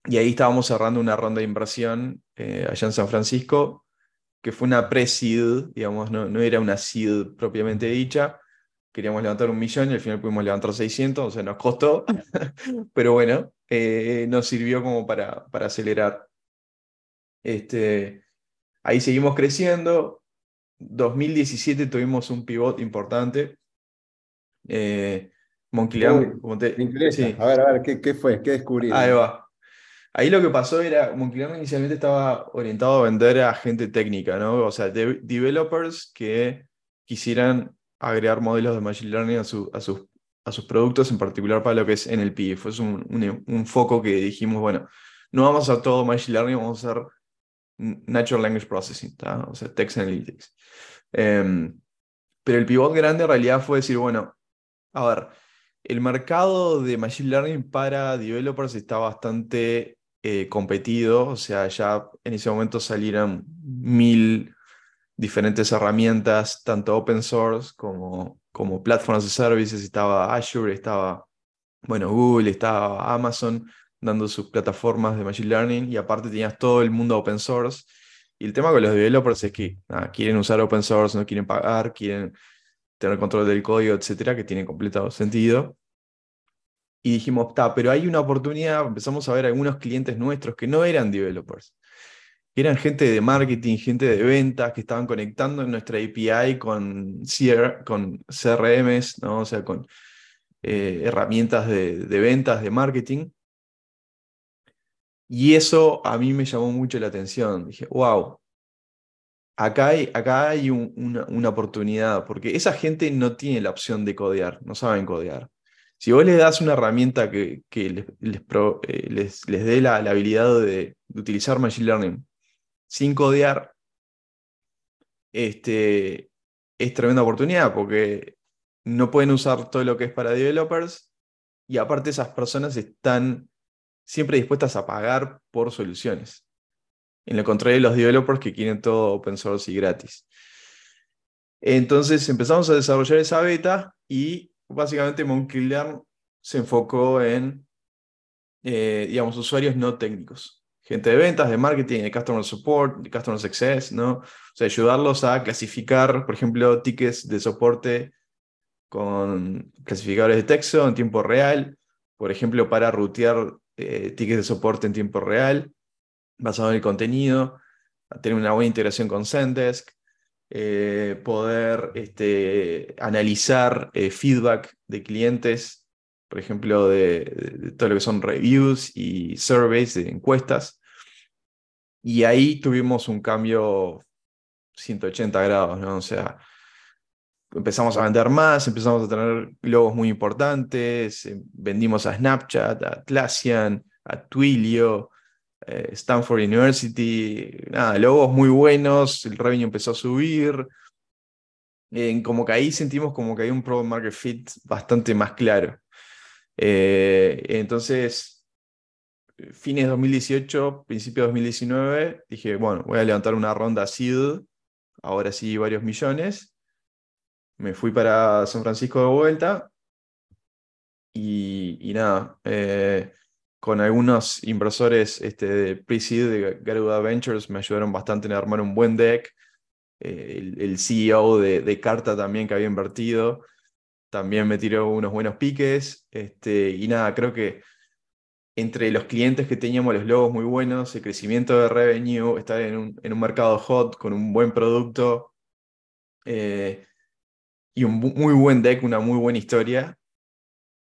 y ahí estábamos cerrando una ronda de inversión eh, allá en San Francisco, que fue una pre-seed, digamos, no, no, era una seed propiamente dicha. Queríamos levantar un millón y al final pudimos levantar 600, o sea, nos costó, pero bueno, eh, nos sirvió como para, para acelerar. Este, ahí seguimos creciendo. 2017 tuvimos un pivot importante. Eh, Monkey como te... A ver, a ver, ¿qué, qué fue? ¿Qué descubrí? Ahí va. Ahí lo que pasó era, Monkey inicialmente estaba orientado a vender a gente técnica, ¿no? O sea, developers que quisieran agregar modelos de Machine Learning a, a, sus, a sus productos, en particular para lo que es NLP. Fue un, un, foco que dijimos, bueno, no vamos a todo Machine Learning, vamos a hacer Natural Language Processing, o sea, Text Analytics. Em, pero el pivot grande en realidad fue decir, bueno, a ver, el mercado de Machine Learning para developers está bastante eh, competido, o sea, ya en ese momento salieron mil diferentes herramientas, tanto open source como, como platforms de services, estaba Azure, estaba, bueno, Google, estaba Amazon dando sus plataformas de Machine Learning y aparte tenías todo el mundo open source. Y el tema con los developers es que quieren usar open source, no quieren pagar, quieren tener control del código, etcétera, que tiene completo sentido. Y dijimos, está, pero hay una oportunidad, empezamos a ver algunos clientes nuestros que no eran developers, eran gente de marketing, gente de ventas, que estaban conectando en nuestra API con, CRMs, ¿no? o sea, con eh, herramientas de, ventas, de marketing. Y eso a mí me llamó mucho la atención. Dije, wow, acá hay, acá hay una, oportunidad, porque esa gente no tiene la opción de codear, no saben codear. Si vos les das una herramienta que, eh, les, dé la, la habilidad de, de, utilizar Machine Learning sin codear, este, es tremenda oportunidad porque no pueden usar todo lo que es para developers y aparte esas personas están siempre dispuestas a pagar por soluciones. En lo contrario de los developers que quieren todo open source y gratis. Entonces empezamos a desarrollar esa beta y básicamente Monkey Learn se enfocó en, eh, digamos, usuarios no técnicos. Gente de ventas, de marketing, de customer support, de customer success, ¿no? O sea, ayudarlos a clasificar, por ejemplo, tickets de soporte con clasificadores de texto en tiempo real, por ejemplo, para rutear eh, tickets de soporte en tiempo real, basado en el contenido, tener una buena integración con Zendesk, eh, poder este, analizar eh, feedback de clientes, por ejemplo, de, todo lo que son reviews y surveys de encuestas. Y ahí tuvimos un cambio 180 grados. O sea, empezamos a vender más, empezamos a tener logos muy importantes, eh, vendimos a Snapchat, a Atlassian, a Twilio, eh, Stanford University, nada, logos muy buenos, el revenue empezó a subir, como que ahí sentimos como que hay un product market fit bastante más claro. Eh, entonces, fines de 2018, principio de 2019, dije, bueno, voy a levantar una ronda SEED, ahora sí varios millones. Me fui para San Francisco de vuelta y, nada, eh, con algunos inversores este, de pre-seed de Garuda Ventures me ayudaron bastante en armar un buen deck. Eh, el, CEO de, Carta también que había invertido, también me tiró unos buenos piques. Este, y nada, creo que entre los clientes que teníamos, los logos muy buenos, el crecimiento de revenue, estar en un, en un mercado hot con un buen producto eh, y un muy buen deck, una muy buena historia,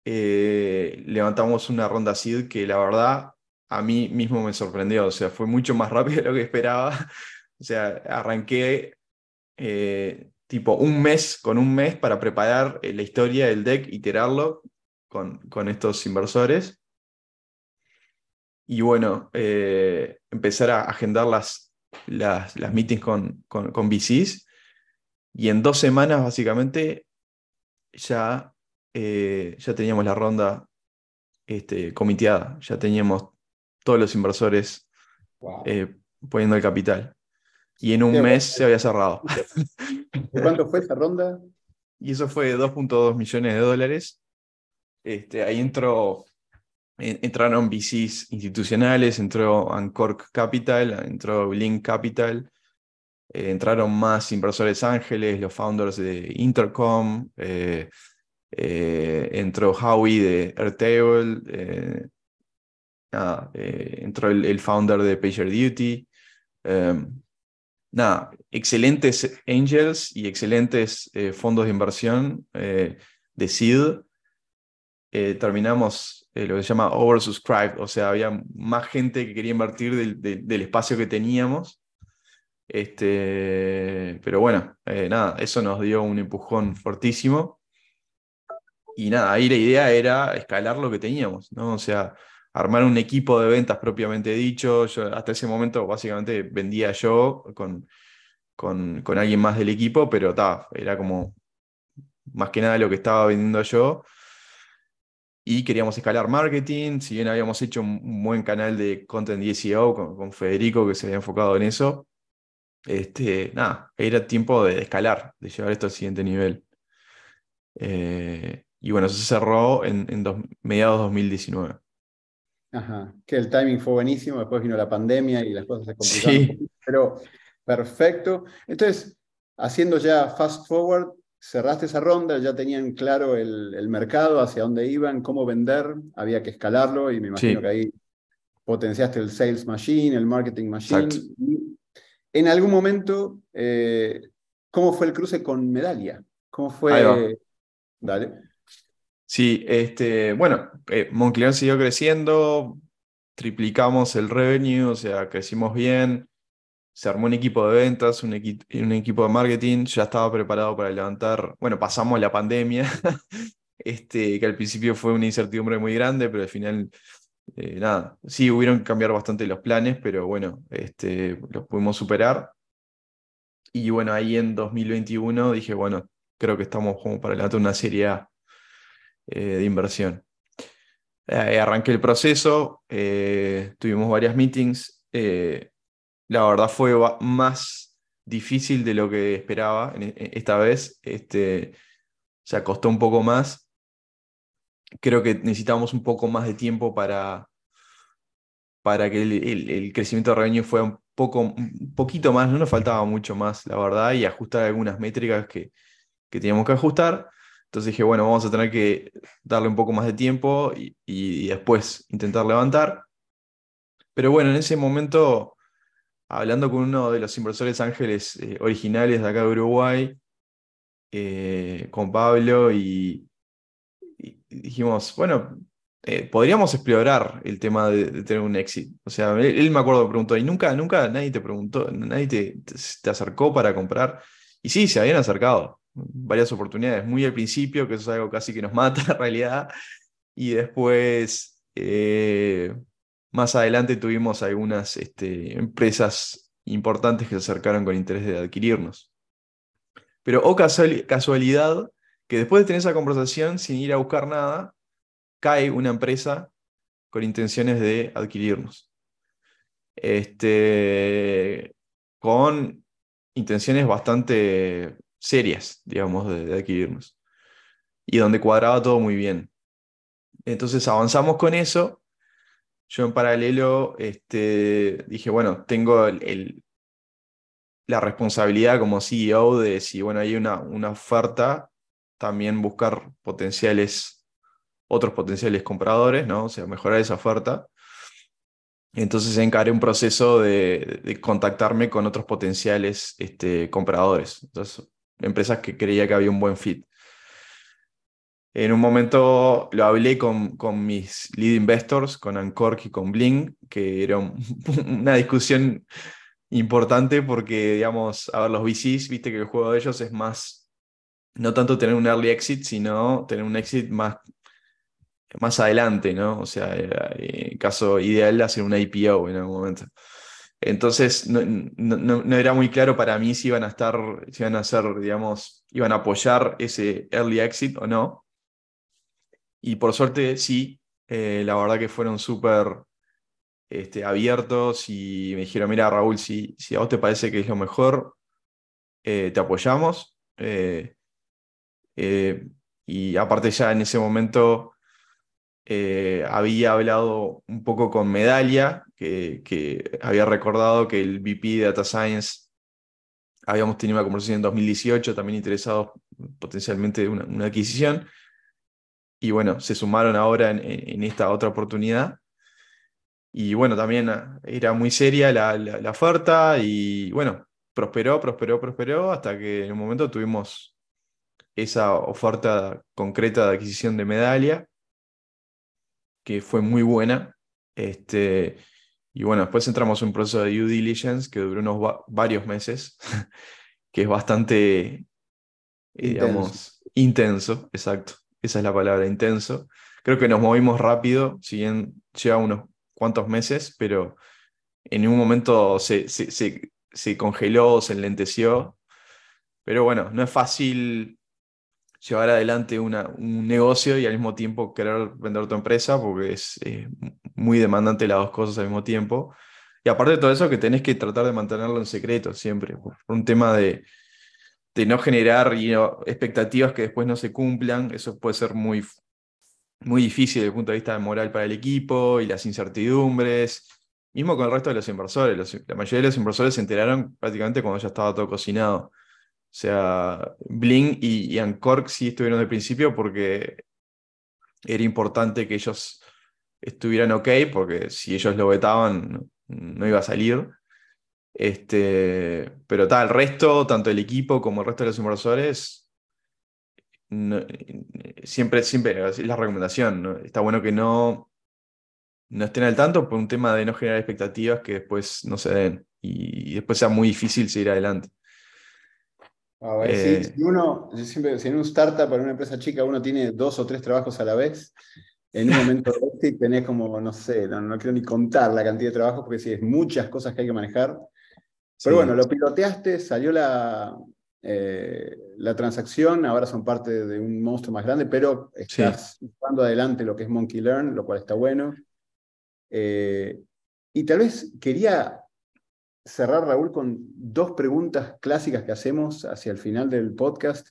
eh, levantamos una ronda SID que la verdad a mí mismo me sorprendió, o sea, fue mucho más rápido de lo que esperaba. O sea, arranqué eh, tipo un mes con un mes para preparar eh, la historia del deck, iterarlo con, con estos inversores. Y bueno, empezar a agendar las, las, las meetings con, con, con VCs. Y en dos semanas, básicamente, ya eh, ya teníamos la ronda este, comiteada, ya teníamos todos los inversores eh, poniendo el capital. Y en un mes se había cerrado. ¿Cuánto fue esa ronda? Y eso fue 2.2 millones de dólares. Este, ahí entró, entraron VCs institucionales, entró Ancork Capital, entró Link Capital, eh, entraron más inversores ángeles, los founders de Intercom, eh, entró Howie de Airtable, eh, eh, entró el, founder de PagerDuty. Em, nada, excelentes angels y excelentes fondos de inversión de seed. terminamos lo que se llama oversubscribed, o sea, había más gente que quería invertir del, espacio que teníamos. Este, pero bueno, nada, eso nos dio un empujón fortísimo. Y nada, ahí la idea era escalar lo que teníamos, ¿no? O sea, armar un equipo de ventas propiamente dicho. Yo hasta ese momento básicamente vendía yo con, con, con alguien más del equipo, pero ta, era como más que nada lo que estaba vendiendo yo. Y queríamos escalar marketing, si bien habíamos hecho un buen canal de content SEO con, con Federico que se había enfocado en eso, este, nada, era tiempo de escalar, de llevar esto al siguiente nivel. Eh, y bueno, eso se cerró en, en mediados de 2019. Ajá, que el timing fue buenísimo, después vino la pandemia y las cosas se complicaron. Sí. Pero perfecto. Entonces, haciendo ya fast forward, cerraste esa ronda, ya tenían claro el, el mercado, hacia dónde iban, cómo vender, había que escalarlo y me imagino que ahí potenciaste el sales machine, el marketing machine. en algún momento, eh, ¿cómo fue el cruce con Medalia? ¿Cómo fue? Dale. Sí, este, bueno, eh, siguió creciendo, triplicamos el revenue, o sea, crecimos bien, se armó un equipo de ventas, un, un equipo de marketing, ya estaba preparado para levantar, bueno, pasamos la pandemia, este, que al principio fue una incertidumbre muy grande, pero al final, eh, nada, sí, hubieron que cambiar bastante los planes, pero bueno, este, los pudimos superar. Y bueno, ahí en 2021 dije, bueno, creo que estamos como para levantar una serie A. Eh, de inversión. Eh, arranqué el proceso, eh, tuvimos varias meetings. la verdad fue más difícil de lo que esperaba esta vez. Este, se costó un poco más. Creo que necesitamos un poco más de tiempo para, para que el, crecimiento de revenue fuera un, poco, un poquito más, no nos faltaba mucho más, la verdad, y ajustar algunas métricas que, que teníamos que ajustar. Entonces dije, bueno, vamos a tener que darle un poco más de tiempo y, después intentar levantar. Pero bueno, en ese momento, hablando con uno de los inversores ángeles eh, originales de acá de Uruguay, eh, con Pablo, y, dijimos, bueno, eh, podríamos explorar el tema de, tener un exit. O sea, él, me acuerdo preguntó, y nunca, nunca nadie te preguntó, nadie te, te acercó para comprar. Y sí, se habían acercado varias oportunidades, muy al principio, que eso es algo casi que nos mata en realidad, y después, eh, más adelante tuvimos algunas este, empresas importantes que se acercaron con interés de adquirirnos. Pero, o oh casualidad, que después de tener esa conversación, sin ir a buscar nada, cae una empresa con intenciones de adquirirnos. Este, con intenciones bastante serias, digamos, de, adquirirnos. Y donde cuadraba todo muy bien. Entonces avanzamos con eso. Yo en paralelo este, dije, bueno, tengo el, la responsabilidad como CEO de si bueno, hay una, una oferta, también buscar potenciales, otros potenciales compradores, ¿no? O sea, mejorar esa oferta. Entonces encaré un proceso de, de contactarme con otros potenciales este, compradores. Entonces, empresas que creía que había un buen fit. En un momento lo hablé con, con mis lead investors, con Ancork y con Bling, que era una discusión importante porque, digamos, a ver, los VCs, viste que el juego de ellos es más, no tanto tener un early exit, sino tener un exit más, más adelante, ¿no? O sea, eh, en caso ideal, hacer una IPO en algún momento. Entonces, no, no, no, era muy claro para mí si iban a estar, si iban a hacer, digamos, iban a apoyar ese early exit o no. Y por suerte sí, eh, la verdad que fueron súper este, abiertos y me dijeron, mira Raúl, si, si a vos te parece que es lo mejor, eh, te apoyamos. Eh, y aparte ya en ese momento había hablado un poco con Medalia, que, había recordado que el VP de Data Science habíamos tenido una conversación en 2018, también interesados potencialmente en una, una adquisición y bueno, se sumaron ahora en, esta otra oportunidad. Y bueno, también ah, era muy seria la, oferta y bueno, prosperó, prosperó, prosperó hasta que en un momento tuvimos esa oferta concreta de adquisición de medalla, que fue muy buena. Este, y bueno, después entramos en un proceso de due diligence que duró unos varios meses, que es bastante, digamos, intenso, exacto esa es la palabra, intenso. Creo que nos movimos rápido, si bien lleva unos cuantos meses, pero en un momento se, se, se, congeló, se enlenteció. Pero bueno, no es fácil llevar adelante una, un negocio y al mismo tiempo querer vender tu empresa porque es muy demandante las dos cosas al mismo tiempo. Y aparte de todo eso, que tenés que tratar de mantenerlo en secreto siempre, por un tema de, de no generar expectativas que después no se cumplan. Eso puede ser muy, muy difícil desde el punto de vista moral para el equipo y las incertidumbres. Mismo con el resto de los inversores. la mayoría de los inversores se enteraron prácticamente cuando ya estaba todo cocinado. O sea, Bling y, y Ancork sí estuvieron al principio porque era importante que ellos estuvieran ok, porque si ellos lo vetaban no iba a salir. Este, pero tal, el resto, tanto el equipo como el resto de los inversores, siempre, siempre es la recomendación. Está bueno que no, no estén al tanto por un tema de no generar expectativas que después no se den y, después sea muy difícil seguir adelante. Eh, si, uno, siempre, si en un startup, en una empresa chica, uno tiene dos o tres trabajos a la vez, en un momento de tenés como, no sé, no, no quiero ni contar la cantidad de trabajos porque si es muchas cosas que hay que manejar, pero bueno, lo piloteaste, salió la, eh, la transacción, ahora son parte de un monstruo más grande, pero estás llevando adelante lo que es Monkey Learn, lo cual está bueno. Eh, y tal vez quería cerrar, Raúl, con dos preguntas clásicas que hacemos hacia el final del podcast.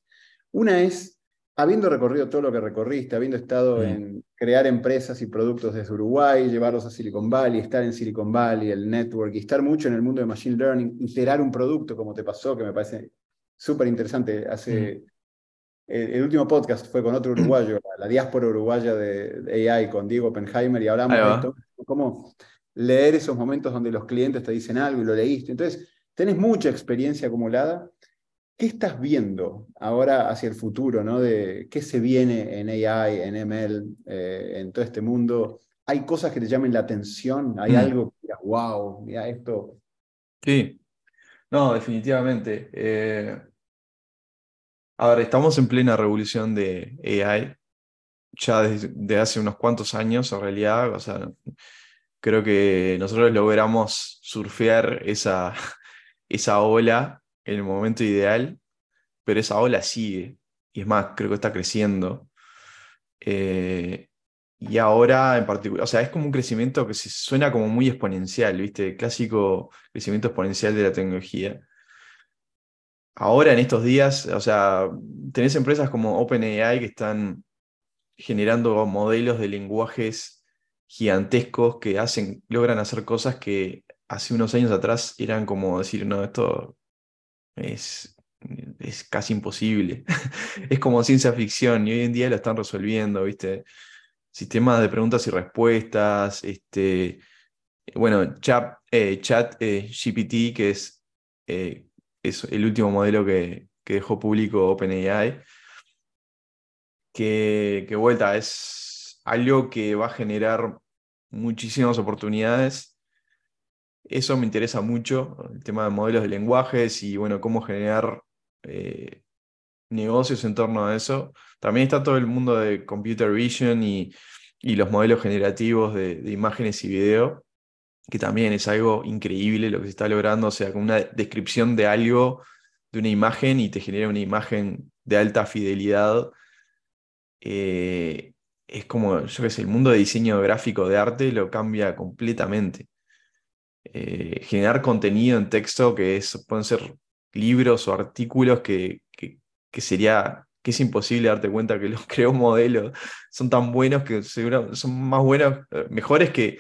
Una es, habiendo recorrido todo lo que recorriste, habiendo estado en crear empresas y productos desde Uruguay, llevarlos a Silicon Valley, estar en Silicon Valley, el network, y estar mucho en el mundo de Machine Learning, iterar un producto como te pasó, que me parece súper interesante. Hace, el, último podcast fue con otro uruguayo, la diáspora uruguaya de, AI, con Diego Oppenheimer, y hablamos de esto, cómo leer esos momentos donde los clientes te dicen algo y lo leíste. Entonces, tenés mucha experiencia acumulada ¿Qué estás viendo ahora hacia el futuro? ¿no? De ¿Qué se viene en AI, en ML, eh, en todo este mundo? ¿Hay cosas que te llamen la atención? ¿Hay mm. algo que digas, wow, mira esto? Sí, no, definitivamente. Eh, a ver, estamos en plena revolución de AI, ya desde, hace unos cuantos años en realidad, o sea, creo que nosotros logramos surfear esa, esa ola en el momento ideal, pero esa ola sigue. Y es más, creo que está creciendo. Eh, y ahora en particular, o sea, es como un crecimiento que suena como muy exponencial, ¿viste? Clásico crecimiento exponencial de la tecnología. Ahora en estos días, o sea, tenés empresas como OpenAI que están generando modelos de lenguajes gigantescos que hacen, logran hacer cosas que hace unos años atrás eran como decir, no, esto es, es casi imposible. es como ciencia ficción y hoy en día lo están resolviendo, ¿viste? Sistemas de preguntas y respuestas, este, bueno, chat, eh, chat eh, GPT, que es, eh, es el último modelo que, que dejó público OpenAI, que, que vuelta, es algo que va a generar muchísimas oportunidades. Eso me interesa mucho, el tema de modelos de lenguajes y bueno, cómo generar eh, negocios en torno a eso. También está todo el mundo de computer vision y, y los modelos generativos de, imágenes y video, que también es algo increíble lo que se está logrando, o sea, con una descripción de algo, de una imagen y te genera una imagen de alta fidelidad eh, es como, yo qué sé, el mundo de diseño gráfico de arte lo cambia completamente. Eh, generar contenido en texto que es, pueden ser libros o artículos que, que, sería que es imposible darte cuenta que los creó modelos son tan buenos que seguro, son más buenos, eh, mejores que,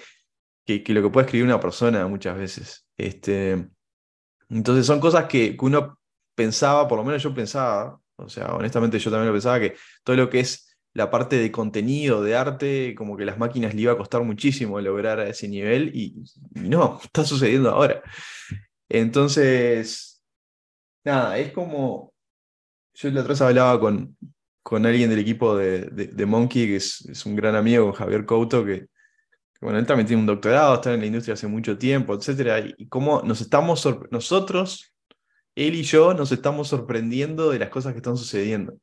que, lo que puede escribir una persona muchas veces. Este, entonces son cosas que, que uno pensaba, por lo menos yo pensaba, o sea, honestamente yo también lo pensaba, que todo lo que es la parte de contenido, de arte, como que las máquinas le iba a costar muchísimo lograr a ese nivel y, no, está sucediendo ahora. Entonces, nada, es como, yo la otra hablaba con, con alguien del equipo de, Monkey, que es, un gran amigo, Javier Couto, que, bueno, él también tiene un doctorado, está en la industria hace mucho tiempo, etc. Y cómo nos estamos, nosotros, él y yo, nos estamos sorprendiendo de las cosas que están sucediendo.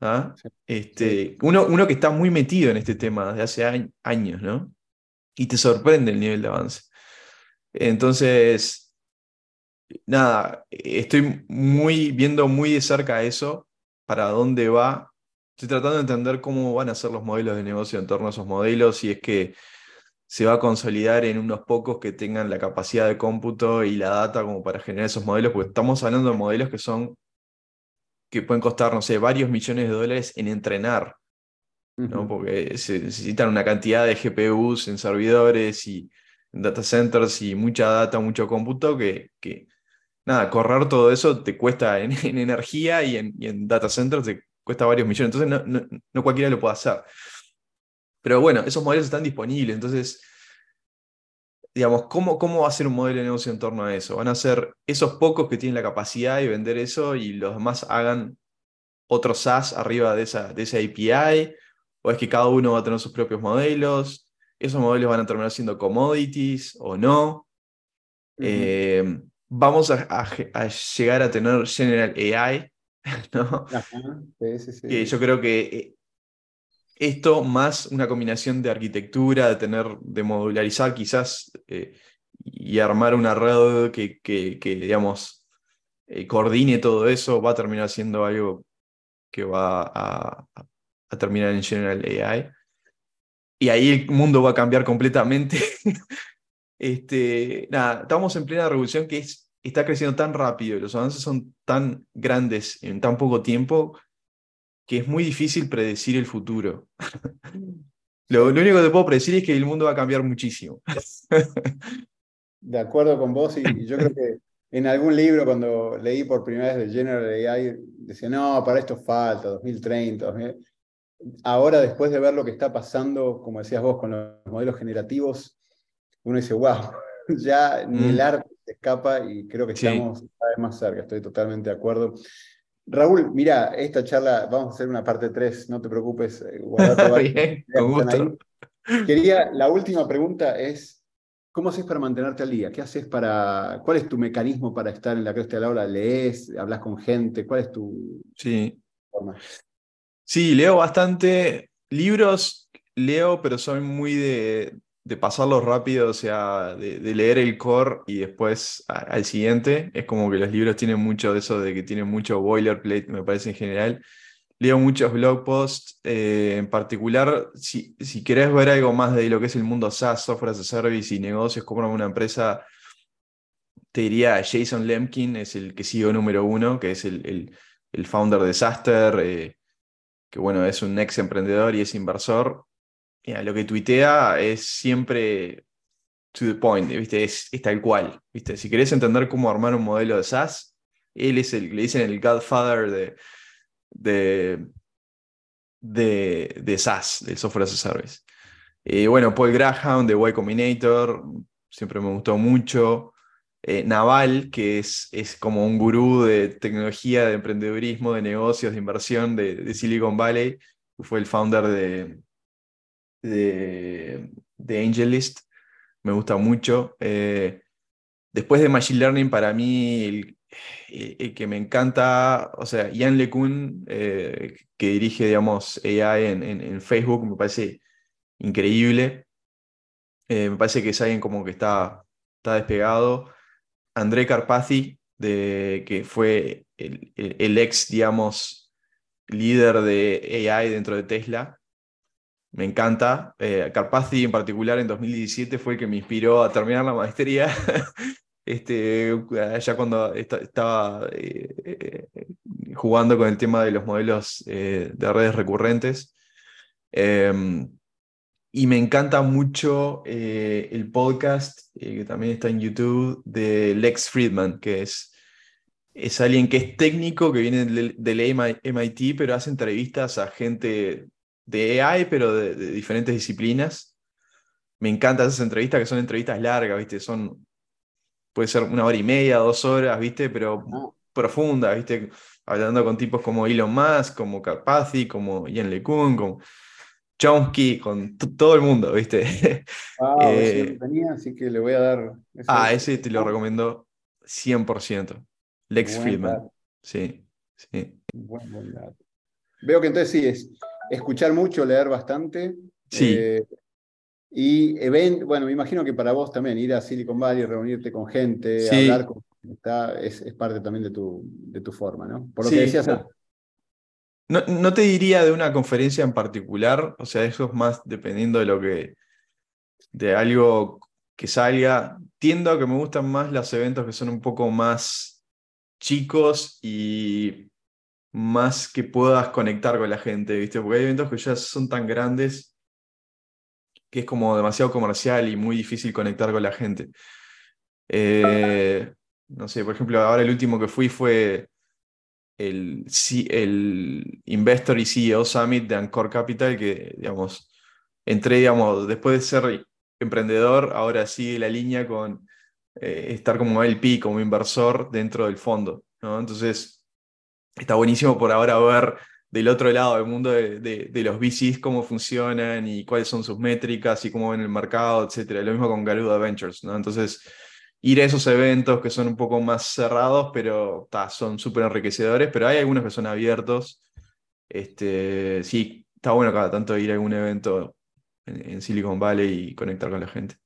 ¿Ah? Este, uno, uno que está muy metido en este tema desde hace años, ¿no? Y te sorprende el nivel de avance. Entonces, nada, estoy muy, viendo muy de cerca eso, para dónde va. Estoy tratando de entender cómo van a ser los modelos de negocio en torno a esos modelos, si es que se va a consolidar en unos pocos que tengan la capacidad de cómputo y la data como para generar esos modelos, porque estamos hablando de modelos que son que pueden costar, no sé, varios millones de dólares en entrenar, ¿no? Porque se necesitan una cantidad de GPUs en servidores y en data centers y mucha data, mucho cómputo que, que nada, correr todo eso te cuesta en, energía y en, en, data centers te cuesta varios millones. Entonces no, no, no cualquiera lo puede hacer. Pero bueno, esos modelos están disponibles, entonces digamos, ¿cómo, ¿cómo va a ser un modelo de negocio en torno a eso? ¿Van a ser esos pocos que tienen la capacidad de vender eso y los demás hagan otro SaaS arriba de esa, de esa API? ¿O es que cada uno va a tener sus propios modelos? ¿Esos modelos van a terminar siendo commodities o no? Eh, ¿Vamos a, llegar a tener General AI? ¿no? Que yo creo que eh, esto más una combinación de arquitectura, de tener, de modularizar quizás eh, y armar una red que, que, digamos, eh, coordine todo eso, va a terminar siendo algo que va a, terminar en General AI. Y ahí el mundo va a cambiar completamente. este, nada, estamos en plena revolución que es, está creciendo tan rápido los avances son tan grandes en tan poco tiempo que es muy difícil predecir el futuro. lo, único que te puedo predecir es que el mundo va a cambiar muchísimo. de acuerdo con vos, y yo creo que en algún libro, cuando leí por primera vez de General AI, decía, no, para esto falta, 2030. Ahora, después de ver lo que está pasando, como decías vos, con los modelos generativos, uno dice, wow, ya ni el mm. arte se escapa y creo que estamos cada vez más cerca, estoy totalmente de acuerdo. Raúl, mira, esta charla, vamos a hacer una parte 3, no te preocupes. Eh, Bien, con gusto. Quería, la última pregunta es, ¿cómo haces para mantenerte al día? ¿Qué haces para, cuál es tu mecanismo para estar en la cresta de la ola? ¿Lees? ¿Hablas con gente? ¿Cuál es tu sí. forma? Sí, leo bastante. Libros leo, pero soy muy de, de pasarlo rápido, o sea, de, leer el core y después al siguiente. Es como que los libros tienen mucho de eso, de que tienen mucho boilerplate, me parece en general. leo muchos blog posts, eh, en particular, si, si querés ver algo más de lo que es el mundo SaaS, software as a service y negocios, como una empresa, te diría Jason Lemkin, es el que sigo número uno, que es el, el, founder de Saster, eh, que bueno, es un ex emprendedor y es inversor. Lo que tuitea es siempre to the point, ¿viste? Es, tal cual. ¿viste? Si querés entender cómo armar un modelo de SaaS, él es el, le dicen el godfather de, de, de, de SaaS, del software as a service. Eh, bueno, Paul Graham de Y Combinator, siempre me gustó mucho. Eh, Naval, que es, es como un gurú de tecnología, de emprendedurismo, de negocios, de inversión de, Silicon Valley, fue el founder de, de, de AngelList me gusta mucho. Eh, después de Machine Learning, para mí, el, que me encanta, o sea, Ian LeCun, eh, que dirige, digamos, AI en, Facebook, me parece increíble. Eh, me parece que es alguien como que está, está despegado. André Carpazzi, de, que fue el, el ex, digamos, líder de AI dentro de Tesla, me encanta. Eh, Carpazzi en particular en 2017 fue el que me inspiró a terminar la maestría. este, ya cuando estaba eh, eh, jugando con el tema de los modelos de redes recurrentes. Em, y me encanta mucho el podcast, que también está en YouTube, de Lex Friedman, que es, es alguien que es técnico, que viene del, del MIT, pero hace entrevistas a gente de AI, pero de, diferentes disciplinas. Me encantan esas entrevistas que son entrevistas largas, ¿viste? Son, puede ser una hora y media, dos horas, ¿viste? Pero profundas, ¿viste? Hablando con tipos como Elon Musk, como Carpathy, como Ian LeCun, como Chomsky, con todo el mundo, ¿viste? Ah, eh, tenía, así que le voy a dar... ah, ese te lo recomiendo 100%. Lex Friedman. Sí, sí. Veo que entonces sí, es, escuchar mucho, leer bastante. Sí. Eh, y event, bueno, me imagino que para vos también ir a Silicon Valley, reunirte con gente, hablar con está, es, es, parte también de tu, de tu forma, ¿no? Por lo que decías. No, no, te diría de una conferencia en particular, o sea, eso es más dependiendo de lo que, de algo que salga. Tiendo a que me gustan más los eventos que son un poco más chicos y más que puedas conectar con la gente, ¿viste? Porque hay eventos que ya son tan grandes que es como demasiado comercial y muy difícil conectar con la gente. Eh, no sé, por ejemplo, ahora el último que fui fue el, el Investor y CEO Summit de Anchor Capital, que, digamos, entré, digamos, después de ser emprendedor, ahora sigue la línea con eh, estar como LP, como inversor dentro del fondo, ¿no? Entonces, está buenísimo por ahora ver del otro lado del mundo de, los VCs cómo funcionan y cuáles son sus métricas y cómo ven el mercado, etc. Lo mismo con Garuda Ventures, ¿no? Entonces, ir a esos eventos que son un poco más cerrados, pero son súper enriquecedores, pero hay algunos que son abiertos. Este, sí, está bueno cada tanto ir a algún evento en, Silicon Valley y conectar con la gente.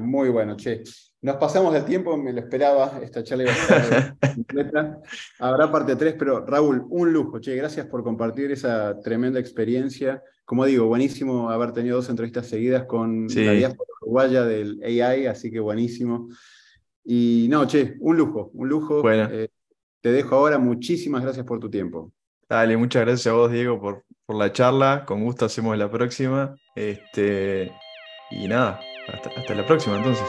Muy bueno, che. Nos pasamos del tiempo, me lo esperaba, esta charla iba a estar completa. Habrá parte 3, pero Raúl, un lujo, che, gracias por compartir esa tremenda experiencia. Como digo, buenísimo haber tenido dos entrevistas seguidas con la diáspora uruguaya del AI, así que buenísimo. Y no, che, un lujo, un lujo. Bueno. Eh, te dejo ahora, muchísimas gracias por tu tiempo. Dale, muchas gracias a vos, Diego, por, por la charla. Con gusto hacemos la próxima. Este, y nada, hasta, hasta la próxima entonces.